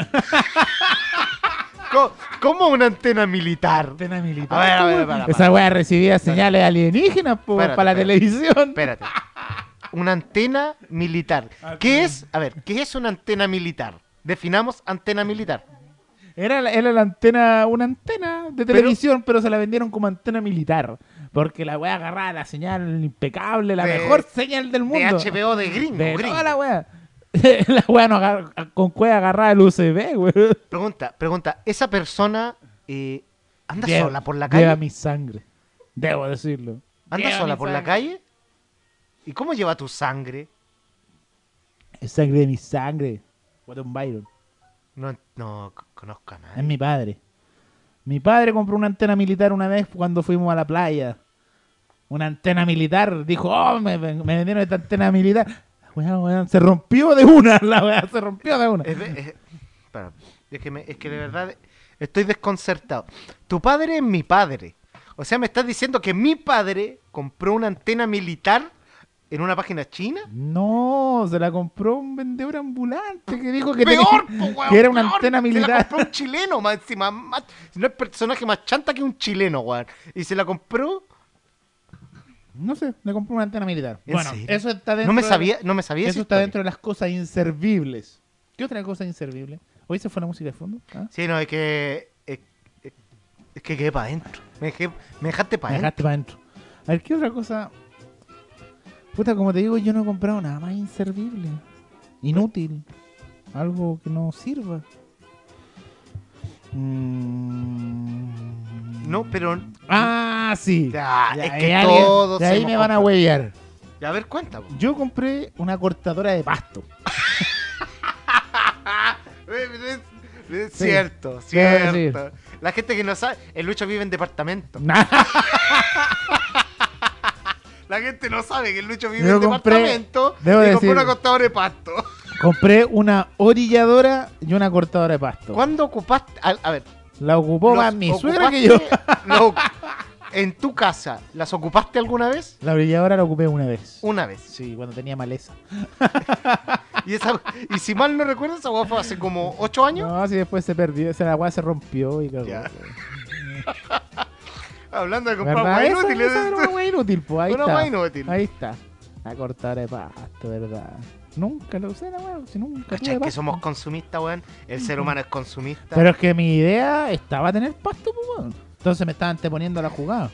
¿Cómo, una antena militar? Antena militar. A ver, a po, ver, weón. para, para. Esa weá recibía señales alienígenas po, Espérate, para la espérate. televisión. Espérate. Una antena militar. ¿Qué es? A ver, ¿qué es una antena militar? Definamos antena militar. Era, era la antena, una antena de televisión, pero, se la vendieron como antena militar. Porque la weá agarraba la señal impecable, la De- mejor señal del De mundo. HBO de gringo. De gringo. toda la weá. [laughs] la weá no agarra, con cueva agarrada el USB, weón. Pregunta, pregunta, ¿esa persona eh, anda Lleva- sola por la Lleva calle? mi sangre. Debo decirlo. ¿Anda Lleva sola por la calle? ¿Y cómo lleva tu sangre? Es sangre de mi sangre. Guatón Byron. No, no conozco a nadie. Es mi padre. Mi padre compró una antena militar una vez cuando fuimos a la playa. Una antena militar. Dijo, oh, me, me vendieron esta antena militar. Weá, weón, se rompió de una. [laughs] La weá se rompió de una. Es, de- es- que, me- es que de verdad estoy desconcertado. Tu padre es mi padre. O sea, me estás diciendo que mi padre compró una antena militar en una página china. No, se la compró un vendedor ambulante que dijo que, Peor, tenía- po, weón, que era una peor. antena Se la militar. compró un chileno, más encima. Más, no es personaje más chanta que un chileno, weón. Y se la compró. No sé, le compró una antena militar. ¿En Bueno, serio? eso está dentro. No me de- sabía, no me sabía Eso está historia. dentro de las cosas inservibles. ¿Qué otra cosa inservible? ¿Hoy se fue la música de fondo? ¿Ah? Sí, no, es que. Es, es- es que quedé para adentro. Me, dejé- me dejaste para Me adentro. dejaste para adentro. A ver, ¿qué otra cosa? Puta, como te digo, yo no he comprado nada más inservible. Inútil. Algo que no sirva. Mm. No, pero. Ah, sí. Ya, Ya, es que alguien- todos De ahí me van a huellar. Ya, a ver, cuenta. po. Yo compré una cortadora de pasto. [laughs] Es, Sí. cierto, ¿Qué voy a cierto. La gente que no sabe, el Lucho vive en departamento. [laughs] La gente no sabe que el Lucho vive Yo en compré- departamento debo y decir- una cortadora de pasto. compré una orilladora y una cortadora de pasto. ¿Cuándo ocupaste? A, a ver, La ocupó ¿los más mi suegra que yo. [laughs] lo- en tu casa, ¿las ocupaste alguna vez? La orilladora la ocupé una vez. Una vez. Sí, cuando tenía maleza. [laughs] Y, esa, y si mal no recuerdo, esa hueá fue hace como 8 años. No, si después se perdió, esa la weá se rompió y cagó. [laughs] Hablando de comprar hueá Esa, inútil. esa era una weá inútil, pues ahí Una está. hueá inútil. Ahí está. La cortadora de pasto, ¿verdad? Nunca lo usé la weá, si nunca ¿Cachai? Que somos consumistas, weón. El ser humano es consumista. Pero es que mi idea estaba tener pasto, pues weón. Entonces me estaban anteponiendo la jugada.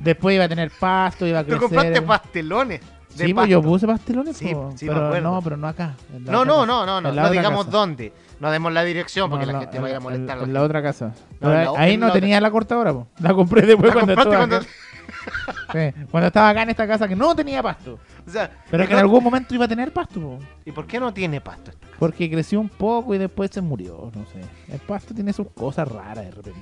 Después iba a tener pasto, iba a Tú crecer. compraste pastelones. De Sí, pues yo pasto. puse pastelones, Sí, po, sí, me pero no, pero no acá. No, no, no, no, no. No digamos casa. dónde. No demos la dirección porque No, la gente va a ir a molestar. En, la otra casa. No, ahí la- ahí en no tenía la cortadora, po. La compré después cuando estaba cuando-. [laughs] Sí, cuando estaba acá en esta casa que no tenía pasto. O sea, Pero ¿y que en algún momento iba a tener pasto, po. ¿Y por qué no tiene pasto esta casa? Porque creció un poco y después se murió, no sé. El pasto tiene sus cosas raras de repente.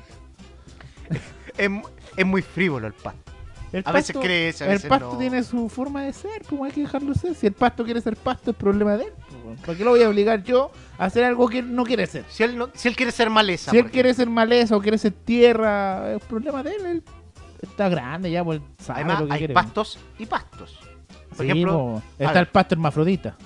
[laughs] Es, es muy frívolo el pasto. El A veces crece, a El veces pasto no. tiene su forma de ser, pues hay que dejarlo ser. Si el pasto quiere ser pasto, es problema de él. pues, ¿Para qué lo voy a obligar yo a hacer algo que él no quiere ser? Si él, no- si él quiere ser maleza. Si él quiere ser maleza o quiere ser tierra, es problema de él. Él está grande ya, pues sabe Además, lo que hay quiere. pastos y pastos. Por Sí, ejemplo, po, está el pasto hermafrodita.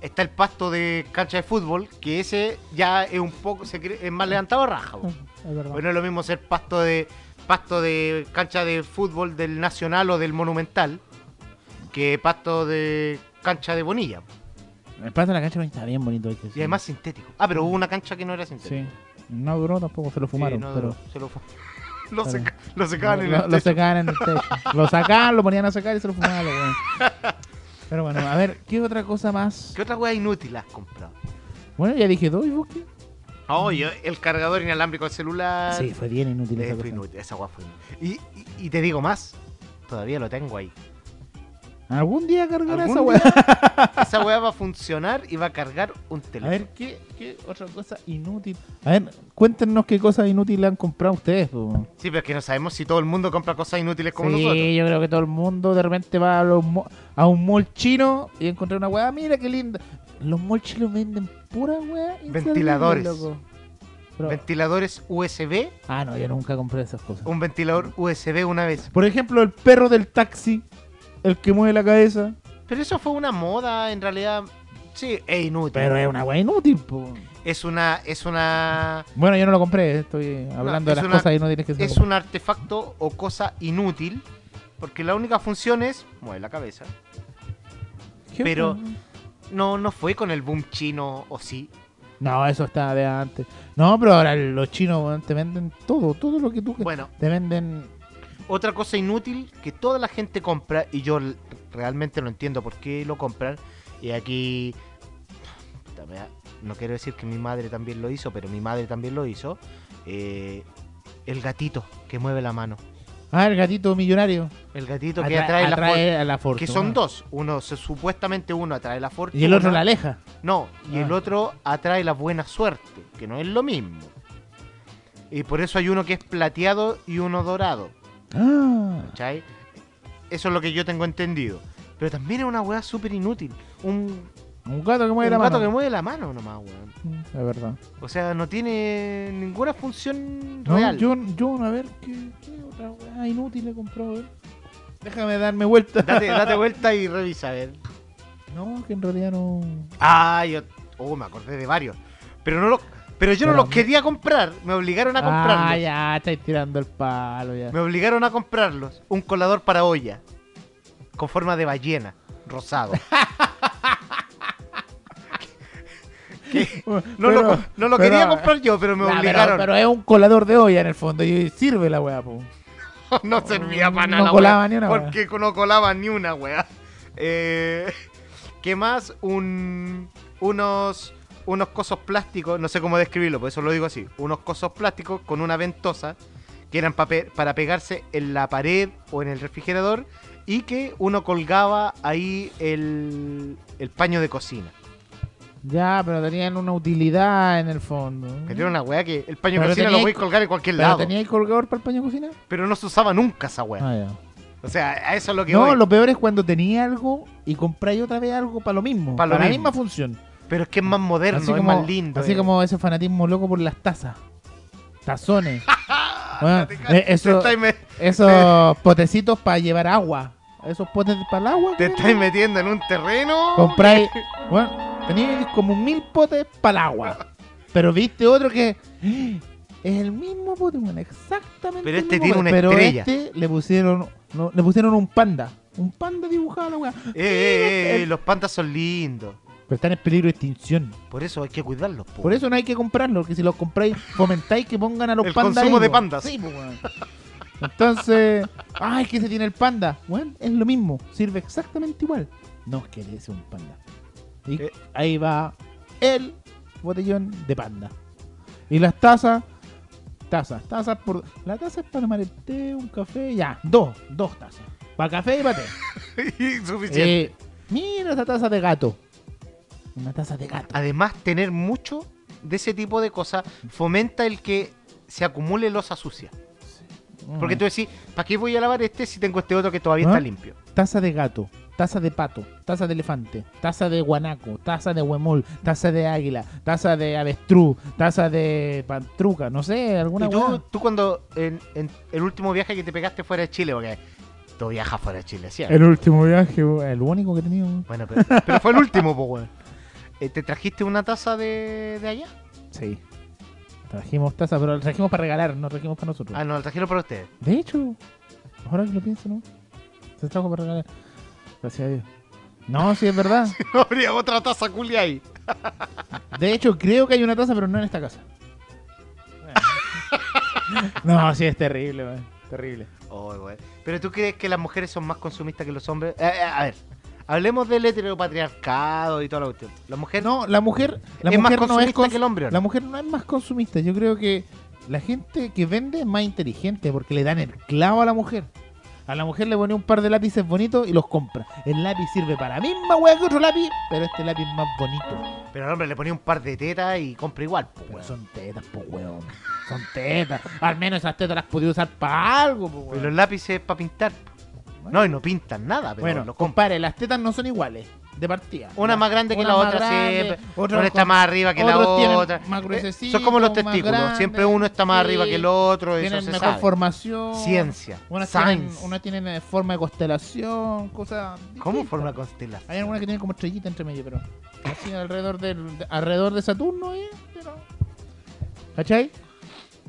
está el pasto de cancha de fútbol, que ese ya es un poco, se cree- es más levantado a raja. [laughs] po. Es verdad. Pues no es lo mismo ser pasto de pasto de cancha de fútbol del Nacional o del Monumental que pasto de cancha de Bonilla. el pasto de la cancha no está bien bonito. que Y además sintético. Ah, pero hubo una cancha que no era sintética. Sí. No duró tampoco, se lo Sí, fumaron. no, pero se lo, fu- lo, seca- lo secaban en lo, el lo techo. sacaban en el techo. lo sacaban, lo ponían a sacar y se lo fumaban. los weones. Pero bueno, a ver, ¿qué otra cosa más? ¿Qué otra weá inútil has comprado? Bueno, ya dije dos, ¿y vos qué? Oh, yo, el cargador inalámbrico del celular. Sí, fue bien inútil Eh, esa fue cosa. inútil, esa weá fue inútil. Y, y- y te digo más, todavía lo tengo ahí. ¿Algún día cargará ¿Algún esa weá? [laughs] Esa weá va a funcionar y va a cargar un A teléfono. ver, ¿qué, ¿qué otra cosa inútil? A ver, cuéntenos qué cosas inútiles han comprado ustedes. po. Sí, pero es que no sabemos si todo el mundo compra cosas inútiles como sí, nosotros. yo creo que todo el mundo de repente va a, los a un mall chino y encontré una weá, mira qué linda. Los malls chinos venden pura weá. Ventiladores. loco. Pero- Ventiladores USB, ah, no, yo nunca compré esas cosas. un ventilador USB una vez. Por ejemplo, el perro del taxi, el que mueve la cabeza. Pero eso fue una moda, en realidad. Sí, es inútil. Pero es una weá inútil, po. Es una, es una, Bueno, yo no lo compré, estoy hablando es de las una- cosas inútiles que se es un artefacto o cosa inútil, porque la única función es mueve la cabeza. ¿Qué pero- otra? No, no fue con el boom chino, o sí. No, eso está de antes. No, pero ahora los chinos te venden todo, todo lo que tú Bueno, te venden. Otra cosa inútil que toda la gente compra y yo realmente no entiendo por qué lo compran. Y aquí no quiero decir que mi madre también lo hizo, pero mi madre también lo hizo. eh, el gatito que mueve la mano. Ah, el gatito millonario. El gatito que Atra- atrae, la a la fortuna. Que son dos. Uno, supuestamente uno atrae la fortuna. Y el otro la aleja. No, y Ah. el otro atrae la buena suerte, que no es lo mismo. Y por eso hay uno que es plateado y uno dorado. Ah, ¿Cachai? Eso es lo que yo tengo entendido. Pero también es una weá súper inútil. Un, un gato que un mueve la gato mano. que mueve la mano nomás, weón. Mm, Es verdad. O sea, no tiene ninguna función No, real. yo, yo, a ver, ¿qué, qué otra weá inútil he comprado? A ver. Déjame darme vuelta. Date, [laughs] date vuelta y revisa, a ver. No, que en realidad no. Ah, yo. Oh, me acordé de varios. Pero no los. Pero yo no los quería comprar. Me obligaron a comprarlos. Ah, ya, estáis tirando el palo ya. Me obligaron a comprarlos. Un colador para olla. Con forma de ballena. Rosado. Que- no lo, Pero- no lo pero- quería comprar yo, pero me Ya, pero- obligaron. Pero, es un colador de olla en el fondo y sirve la weá, po. [laughs] no servía para no nada. la colaba wea, ni una Porque no colaba ni una, wea. Eh, ¿Qué más? Un, unos, unos cosos plásticos, no sé cómo describirlo, por eso lo digo así. Unos cosos plásticos con una ventosa que eran pa pe- para pegarse en la pared o en el refrigerador y que uno colgaba ahí el, el paño de cocina. Ya, pero tenían una utilidad en el fondo. Pero era una wea que el paño de cocina lo podéis colgar en cualquier ¿Pero lado. tenía el colgador para el paño de cocina? Pero no se usaba nunca esa wea. Ah, ya. O sea, a eso es lo que No, voy. lo peor es cuando tenía algo y compráis otra vez algo para lo mismo. Pa' lo para la misma función. Pero es que es más moderno, así es como, más lindo. Así eh. como ese fanatismo loco por las tazas. Tazones. [laughs] Bueno, eh, eso, me- esos potecitos para llevar agua. Esos potes para el agua. Te estáis metiendo en un terreno. Compráis. [laughs] Bueno, teníais como mil potes para el agua. Pero viste otro que. Es el mismo bueno, exactamente. Pero el este mismo tiene una pero estrella. este le pusieron. no, le pusieron un panda. Un panda dibujado a la weá. Eh, eh, eh, los pandas son lindos. Pero están en peligro de extinción. Por eso hay que cuidarlos. po. Por eso no hay que comprarlo, porque si los compráis, fomentáis que pongan a los El pandas. consumo ahí, de po. pandas. Sí, po, weón. Entonces, ay, que se tiene el panda. Bueno, es lo mismo, sirve exactamente igual. No es que es un panda. Y Eh. ahí va el botellón de panda. Y las tazas, tazas, tazas por. La taza es para tomar el té, un café, ya, dos, dos tazas. Para café y para té. [laughs] Suficiente. Eh, mira esa taza de gato. Una taza de gato. Además, tener mucho de ese tipo de cosas fomenta el que se acumule losa sucia. Porque tú decís, ¿para qué voy a lavar este si tengo este otro que todavía ¿Ah? está limpio? taza de gato, taza de pato, taza de elefante, taza de guanaco, taza de huemul, taza de águila, taza de avestruz, taza de pantruca, no sé, alguna Y tú, cuando en, en el último viaje que te pegaste fuera de Chile, porque tú viajas fuera de Chile, ¿cierto? El último viaje, el único que he tenido. Bueno, pero, pero fue el último, pues, weón. Eh, ¿Te trajiste una taza de, de allá? Sí. Trajimos taza, pero la trajimos para regalar, no trajimos para nosotros. Ah, no, la trajeron para ustedes. De hecho, ahora que lo pienso, ¿no? Se trajo para regalar. Gracias a Dios. No, sí, es verdad. [laughs] No habría otra taza culia ahí. De hecho, creo que hay una taza, pero no en esta casa. No, sí, es terrible, weón. Terrible. Oh. Pero tú crees que las mujeres son más consumistas que los hombres? Eh, eh, a ver, Hablemos del heteropatriarcado y toda la cuestión. La mujer No, la mujer, la es más mujer no es consumista cons- que el hombre. La mujer no es más consumista. Yo creo que la gente que vende es más inteligente porque le dan el clavo a la mujer. A la mujer le pone un par de lápices bonitos y los compra. El lápiz sirve para la misma weá que otro lápiz, pero este lápiz es más bonito. Pero al hombre le ponía un par de tetas y compra igual. po, Pero son tetas, po weón. Son tetas. Al menos esas tetas las podía usar para algo, po weón. los lápices para pintar. No, y no pintan nada, pero Bueno, compare, las tetas no son iguales, de partida. Una más grande que Una la otra grande, siempre. Una está más arriba que la otra. más Eh, son como los testículos. Siempre uno está más arriba que el otro. Eso Tienen se mejor sabe. formación. Ciencia. Unas tienen, Science. unas tienen eh, forma de constelación, cosas. ¿Cómo distintas. forma constelación? Hay algunas que tienen como estrellita entre medio, pero. Así alrededor, del, de- alrededor de Saturno, ¿eh? Pero, ¿Cachai?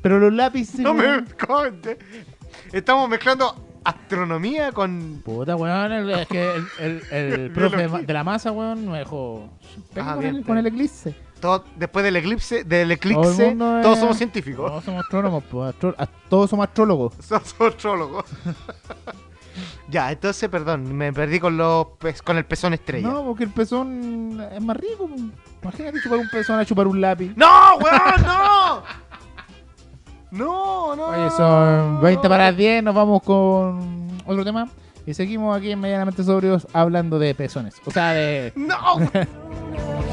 Pero los lápices. No me. [laughs] Estamos mezclando astronomía con. Puta, weón, el, es que el, el, el [laughs] profe de, la masa, weón, me dejó. Ah, con, bien, el, con el eclipse. todo- después del eclipse, del eclipse, todos es- somos científicos. Todos somos astrónomos, pues, astro- todos somos astrólogos. [laughs] Somos astrólogos. [laughs] ya, entonces, perdón, me perdí con los con el pezón estrella. No, porque el pezón es más rico. Imagínate chupar un pezón a chupar un lápiz. ¡No, weón, no! No, no. Oye, son 20 para las 10, nos vamos con otro tema. Y seguimos aquí en Medianamente Sobrios hablando de pezones. O sea, de... ¡No! [laughs]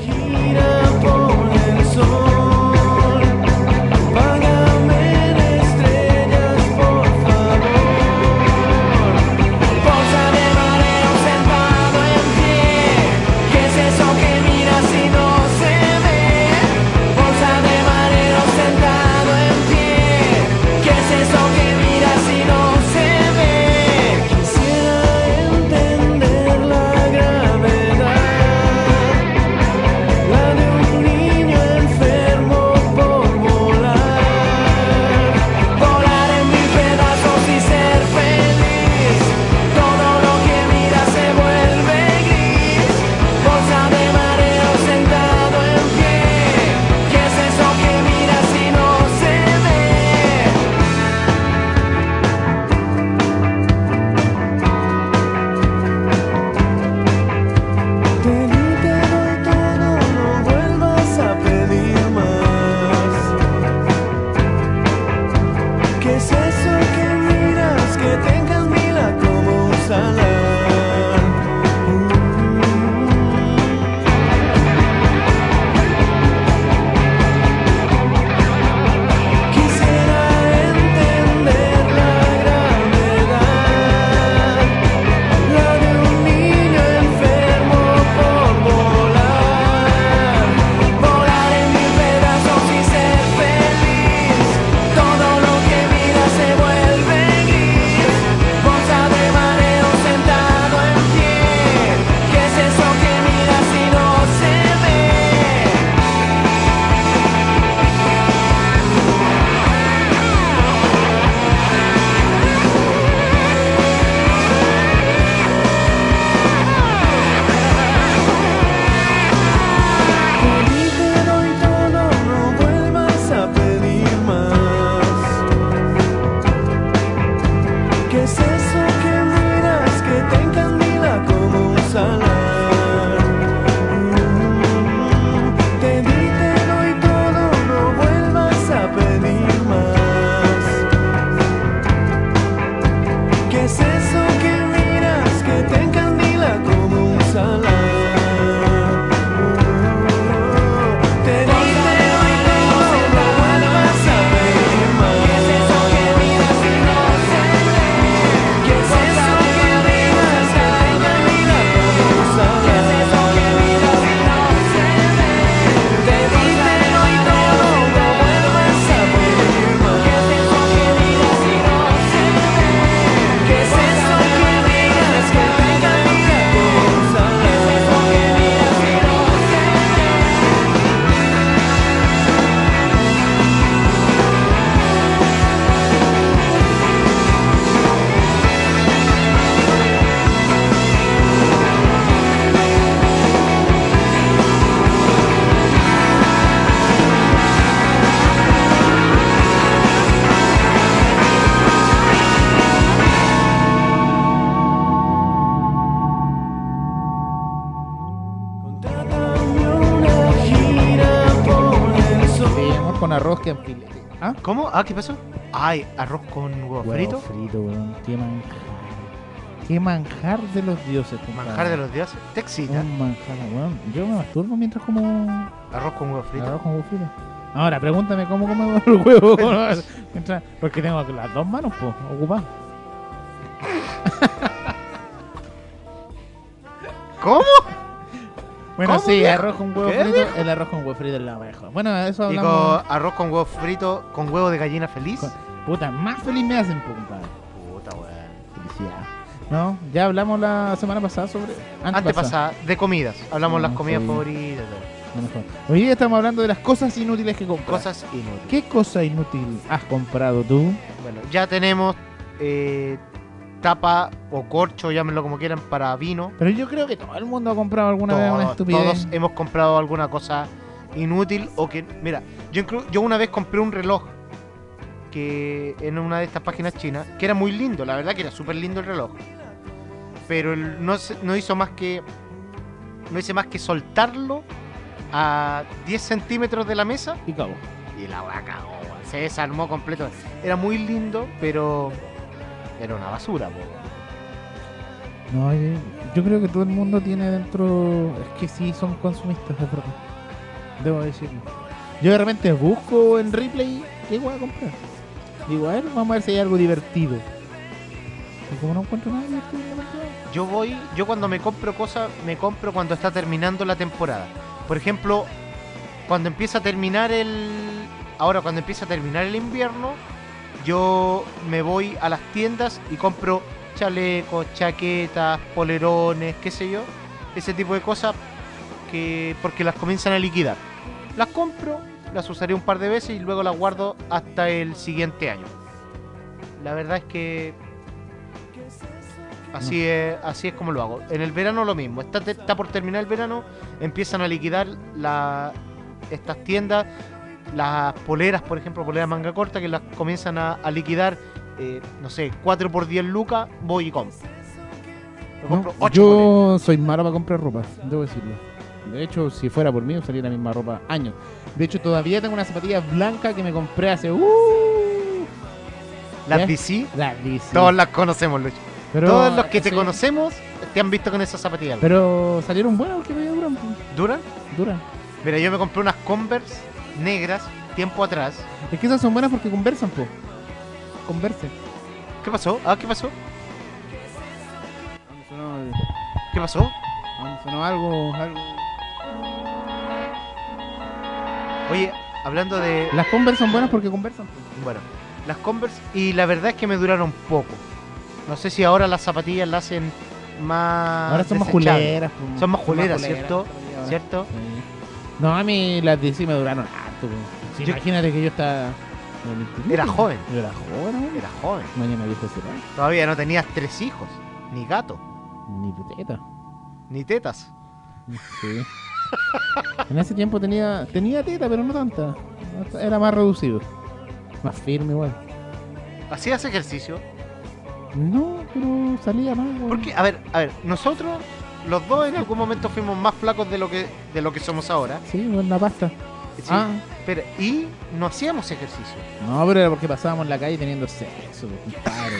Gira por el sol, ¿Cómo? Ah, ¿qué pasó? Ay, arroz con huevo Huevo frito. frito, weón. Qué manjar. Qué manjar de los dioses, compadre. Manjar de los dioses. Te excita. Un manjar, weón. Yo me masturbo mientras como Arroz con huevo frito. arroz con huevo frito. Ahora, pregúntame cómo como el [laughs] huevo. [laughs] mientras- Porque tengo las dos manos, pues, ocupadas. ¿Cómo? Bueno, ¿Cómo, sí, viejo? arroz con huevo ¿Qué, frito. El arroz con huevo frito es la mejor. Bueno, eso Y hablamos. con arroz con huevo frito, con huevo de gallina feliz. Con- Puta, más feliz me hacen, pues, compadre. Puta, weón. Felicidad. No, ya hablamos la semana pasada sobre. Antes pasada, de comidas. Hablamos Ah, las comidas favoritas. Hoy día estamos hablando de las cosas inútiles que compras. Cosas inútiles. ¿Qué cosa inútil has comprado tú? Bueno, ya tenemos eh, tapa o corcho, llámenlo como quieran, para vino. Pero yo creo que todo el mundo ha comprado alguna vez una estupidez. todos hemos comprado alguna cosa inútil o que... Mira, yo, yo una vez compré un reloj que en una de estas páginas chinas, que era muy lindo, la verdad que era súper lindo el reloj. Pero el- no, no hizo más que... No hice más que soltarlo a 10 centímetros de la mesa Y cabo. y la weá cagó, se desarmó completo. Era muy lindo, pero era una basura, po. No, yo, yo creo que todo el mundo tiene dentro. Es que sí, son consumistas, de verdad. Debo decirlo. Yo de repente busco en replay qué voy a comprar. Digo, a ver, vamos a ver si hay algo divertido. Y como no encuentro nada divertido, no. Yo voy, yo cuando me compro cosas, me compro cuando está terminando la temporada. Por ejemplo, cuando empieza a terminar el. Ahora, cuando empieza a terminar el invierno, yo me voy a las tiendas y compro chalecos, chaquetas, polerones, qué sé yo. Ese tipo de cosas que. porque las comienzan a liquidar. Las compro, las usaré un par de veces y luego las guardo hasta el siguiente año. La verdad es que Así es, así es como lo hago. En el verano lo mismo. Está, está por terminar el verano, empiezan a liquidar la, estas tiendas, las poleras, por ejemplo, poleras manga corta, que las comienzan a, a liquidar, eh, no sé, 4 por 10 lucas, voy y compro. Me No, compro 8 poleras. yo soy malo para comprar ropa, debo decirlo. De hecho, si fuera por mí, usaría la misma ropa años. De hecho, todavía tengo una zapatilla blanca que me compré hace. ¡Uh! Las. DC, La DC. todos las conocemos, Lucho. Pero- Todos los que te sí, conocemos te han visto con esas zapatillas. Pero salieron buenas porque me duran. ¿Duran? Duran. Mira, yo me compré unas Converse negras tiempo atrás. Es que esas son buenas porque conversan, po. Conversen. ¿Qué pasó? Ah, ¿qué pasó? Sonó, ¿Qué pasó? sonó algo, algo. Oye, hablando de, Las Converse son buenas porque conversan. po. Bueno, las Converse y la verdad es que me duraron poco. No sé si ahora las zapatillas las hacen más. Ahora son más juleras. Son más juleras, ¿cierto? ¿Cierto? Sí. No, a mí las DC me duraron Sí, Yo- Imagínate que yo estaba. Era joven. Yo era joven. Era joven. Mañana viejo será. Todavía no tenías tres hijos, ni gato, Ni teta. ni tetas. Sí. en ese tiempo tenía tenía teta, pero no tanta. Era más reducido. Más firme igual. ¿Hacías ejercicio? No, pero salía más. weón. Porque, a ver, a ver, nosotros, los dos en algún momento fuimos más flacos de lo que, de lo que somos ahora. Sí, la pasta. Sí, Ah, pero, y no hacíamos ejercicio. no, pero era porque pasábamos en la calle teniendo sexo, pues, compadre.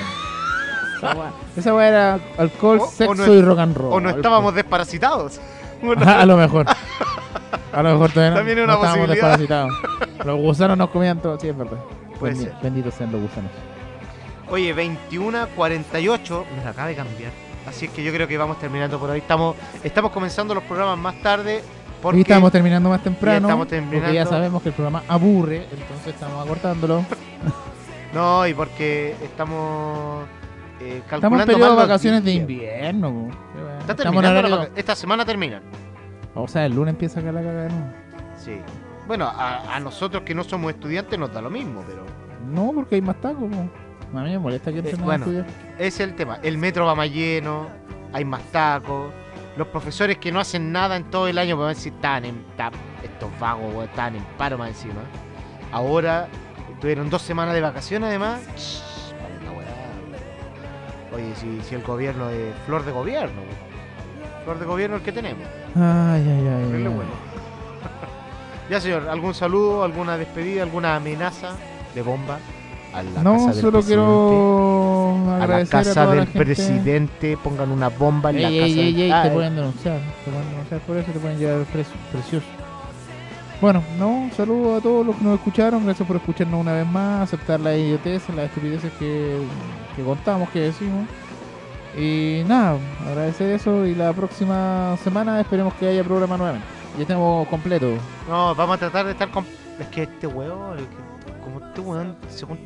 [laughs] Esa weá- era alcohol, O- o sexo no- y rock and roll. O no estábamos desparasitados. [laughs] A lo mejor. A lo mejor todavía no, También es no una estábamos desparasitados. Los gusanos nos comían todo, sí, es verdad. Puede Bendi- ser. Benditos sean los gusanos. Oye, 21 48. Mira, acaba de cambiar. Así es que yo creo que vamos terminando por hoy. Estamos, estamos comenzando los programas más tarde. Porque Y estamos terminando más temprano. estamos Porque ya sabemos que el programa aburre, entonces estamos acortándolo. [laughs] No, y porque estamos eh, calculando Estamos en periodo de vacaciones de invierno. bueno. Está terminando Esta semana terminan. O sea, el lunes empieza acá la cagada de nuevo. Sí. Bueno, a, a nosotros que no somos estudiantes nos da lo mismo, pero No, porque hay más tacos. A mí me molesta que a bueno. estudiar. ese es el tema. El metro va más lleno, hay más tacos. Los profesores que no hacen nada en todo el año, pues decir, están en ta- estos vagos, weón, están en paro más encima. Ahora tuvieron dos semanas de vacaciones además. Vale. Oye, si, si el gobierno es flor de gobierno, weón. flor de gobierno el que tenemos. Ay, ay, ay. Horrible ay. bueno. [laughs] ya señor, ¿algún saludo, alguna despedida, alguna amenaza de bomba a la No, casa del solo presidente. quiero a la casa la del gente. presidente pongan una bomba en la Ey, casa ey, del- ey, Ah, te eh, pueden denunciar, te pueden denunciar por eso, te pueden llevar preso, precioso. Bueno, no, un saludo a todos los que nos escucharon, gracias por escucharnos una vez más, aceptar las idioteces, las estupideces que, que contamos, que decimos. Y nada, agradecer eso y la próxima semana esperemos que haya programa nuevamente. Ya tenemos completo. No, vamos a tratar de estar con. Es que este que como este weón, según.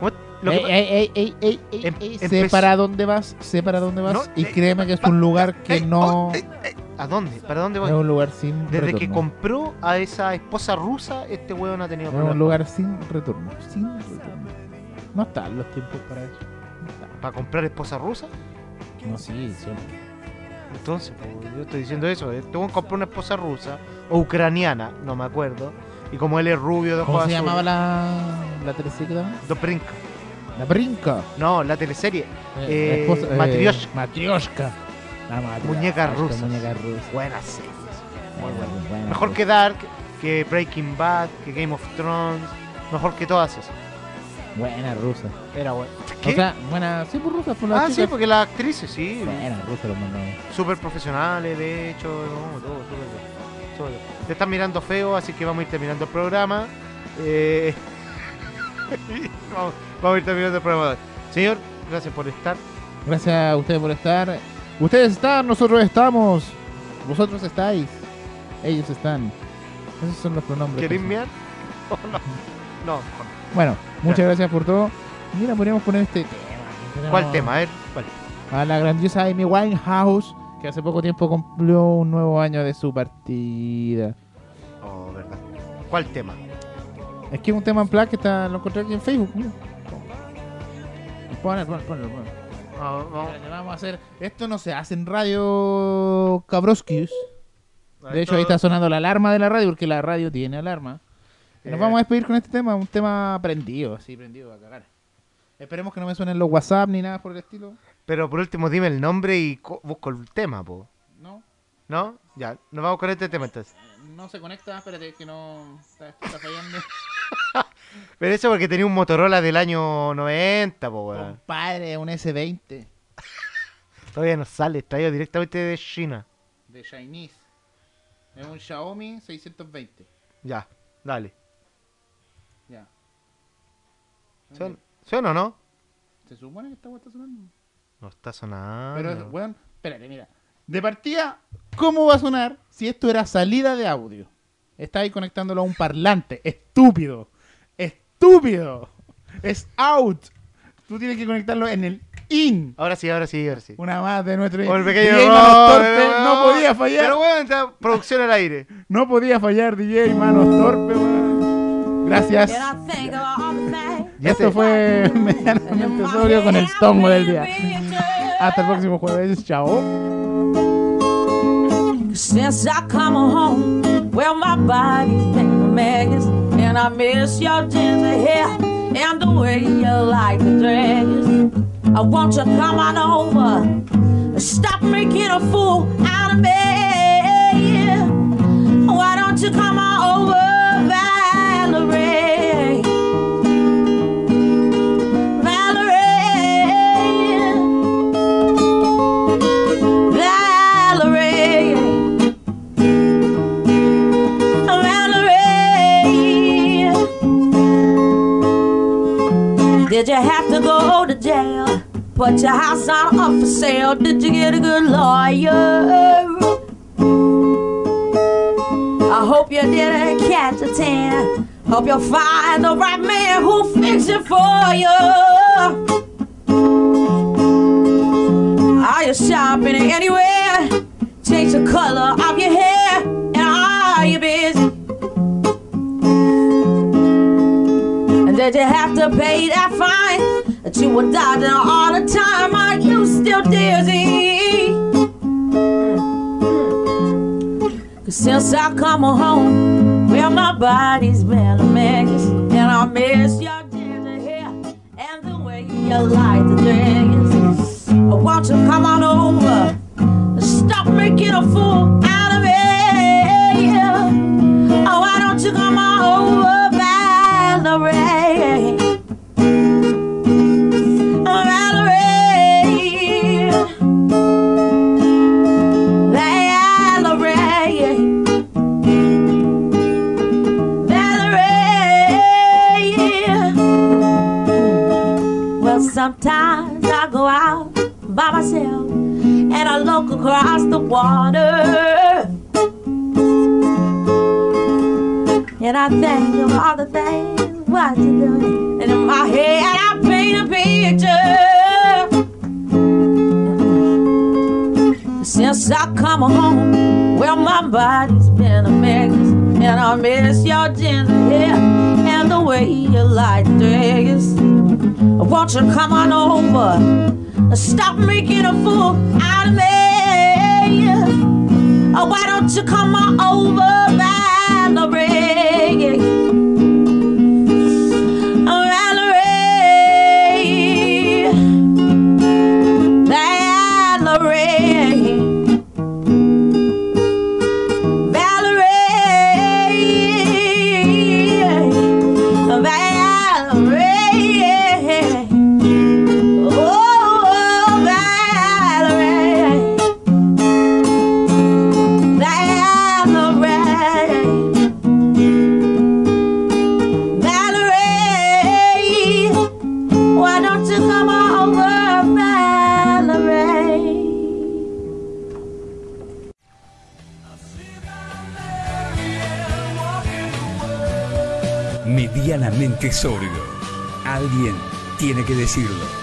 Que Ey, ey, ey, Em- sé para dónde vas, sé para dónde vas No, y eh, créeme que es un lugar que no... oh, ¿A dónde? ¿Para dónde Es voy? un lugar sin Desde que retorno. compró a esa esposa rusa, este weón ha tenido Es un problemas. lugar sin retorno. Sin retorno. No están los tiempos para eso. No. ¿Para comprar esposa rusa? No, sí, siempre. Entonces, pues, yo estoy diciendo eso. Este weón compró una esposa rusa o ucraniana, no me acuerdo. Y como él es rubio de ¿Cómo se llamaba la, la teleserie daban? Dobrinka. La brinca. No, la teleserie. Eh, Eh, la esposa- Matrioshka. Matrioshka. La matrioshka, Muñeca rusa. Muñeca rusa. Buenas series. Muy buena. Buena, buena. Mejor que Dark, que Breaking Bad, que Game of Thrones. Mejor que todas esas. Buena rusa. Era. O sea, buena. Sí, por rusa, por las ah, sí, porque las actrices, sí. Buena rusa los mandamos. Súper profesionales, de hecho. No, todo, súper bien. Te están mirando feo, así que vamos a ir terminando el programa. Eh, [laughs] vamos, vamos a ir terminando el programa. Señor, gracias por estar. Gracias a ustedes por estar. Ustedes están, nosotros estamos. Vosotros estáis. Ellos están. Esos son los pronombres. ¿Queréis miar? [laughs] ¿O no? No. Bueno, muchas gracias por todo. Mira, podríamos poner este tema. ¿Cuál tema? A ver, ¿cuál? A la grandiosa Amy Winehouse, que hace poco tiempo cumplió un nuevo año de su partida. Oh, verdad. ¿Cuál tema? Es que es un tema en plan que está, lo encontré aquí en Facebook. ponlo, ponlo, ponlo. Ah, vamos. A hacer. Esto no se hace en radio Cabroskius. De hecho, ahí está sonando la alarma de la radio, porque la radio tiene alarma. Nos Eh. vamos a despedir con este tema, un tema prendido, así prendido a cagar. Esperemos que no me suenen los WhatsApp ni nada por el estilo. Pero por último, dime el nombre y co- busco el tema, po. No, ¿No? Ya, nos vamos con este tema entonces. no se conecta, espérate que no está, está fallando. [laughs] Pero eso porque tenía un Motorola del año 90, po, weón. Compadre, un S20 [laughs] Todavía no sale, traído directamente de China. de Chinese. Es un Xiaomi 620. Ya, dale. Ya. ¿Suena, ¿Suena o no? Se supone que esta está sonando. No está sonando. Pero, weón, espérate, mira. De partida, ¿cómo va a sonar si esto era salida de audio? Está ahí conectándolo a un parlante. Estúpido. Estúpido. Es out. Tú tienes que conectarlo en el in. Ahora sí, ahora sí, ahora sí. Una más de nuestro Por el pequeño DJ Manos Torpe. No podía fallar. Pero bueno, está producción al aire. No podía fallar, DJ Manos Torpe, weón. Gracias. Ya Esto fue medianamente [laughs] sobrio con el tongo del día. Hasta el próximo jueves. Chao. Since I come home, well, my body's been a mess, and I miss your ginger hair and the way you like to dress. Uh, I want you to come on over, stop making a fool out of me. Why don't you come on over, did you have to go to jail? Put your house on up for sale. Did you get a good lawyer? I hope you didn't catch a tan. Hope you'll find the right man who'll fix it for you. Are you shopping anywhere? Change the color of your hair, Did you have to pay that fine that you were dodging all the time? Are you still dizzy? Cause since I come home, well, my body's been a mess, and I miss your ginger hair and the way you like the dress. I want you come on over. Stop making a fool out of me. Oh, why don't you come on over, Valerie? Across the water. And I think of all the things what you're doing. And in my head I paint a picture. Since I come home, well, my body's been a mess. And I miss your ginger hair and the way you like dress. Won't you come on over? Stop making a fool out of me. Oh, why don't you come on over, Valerie? Decirlo.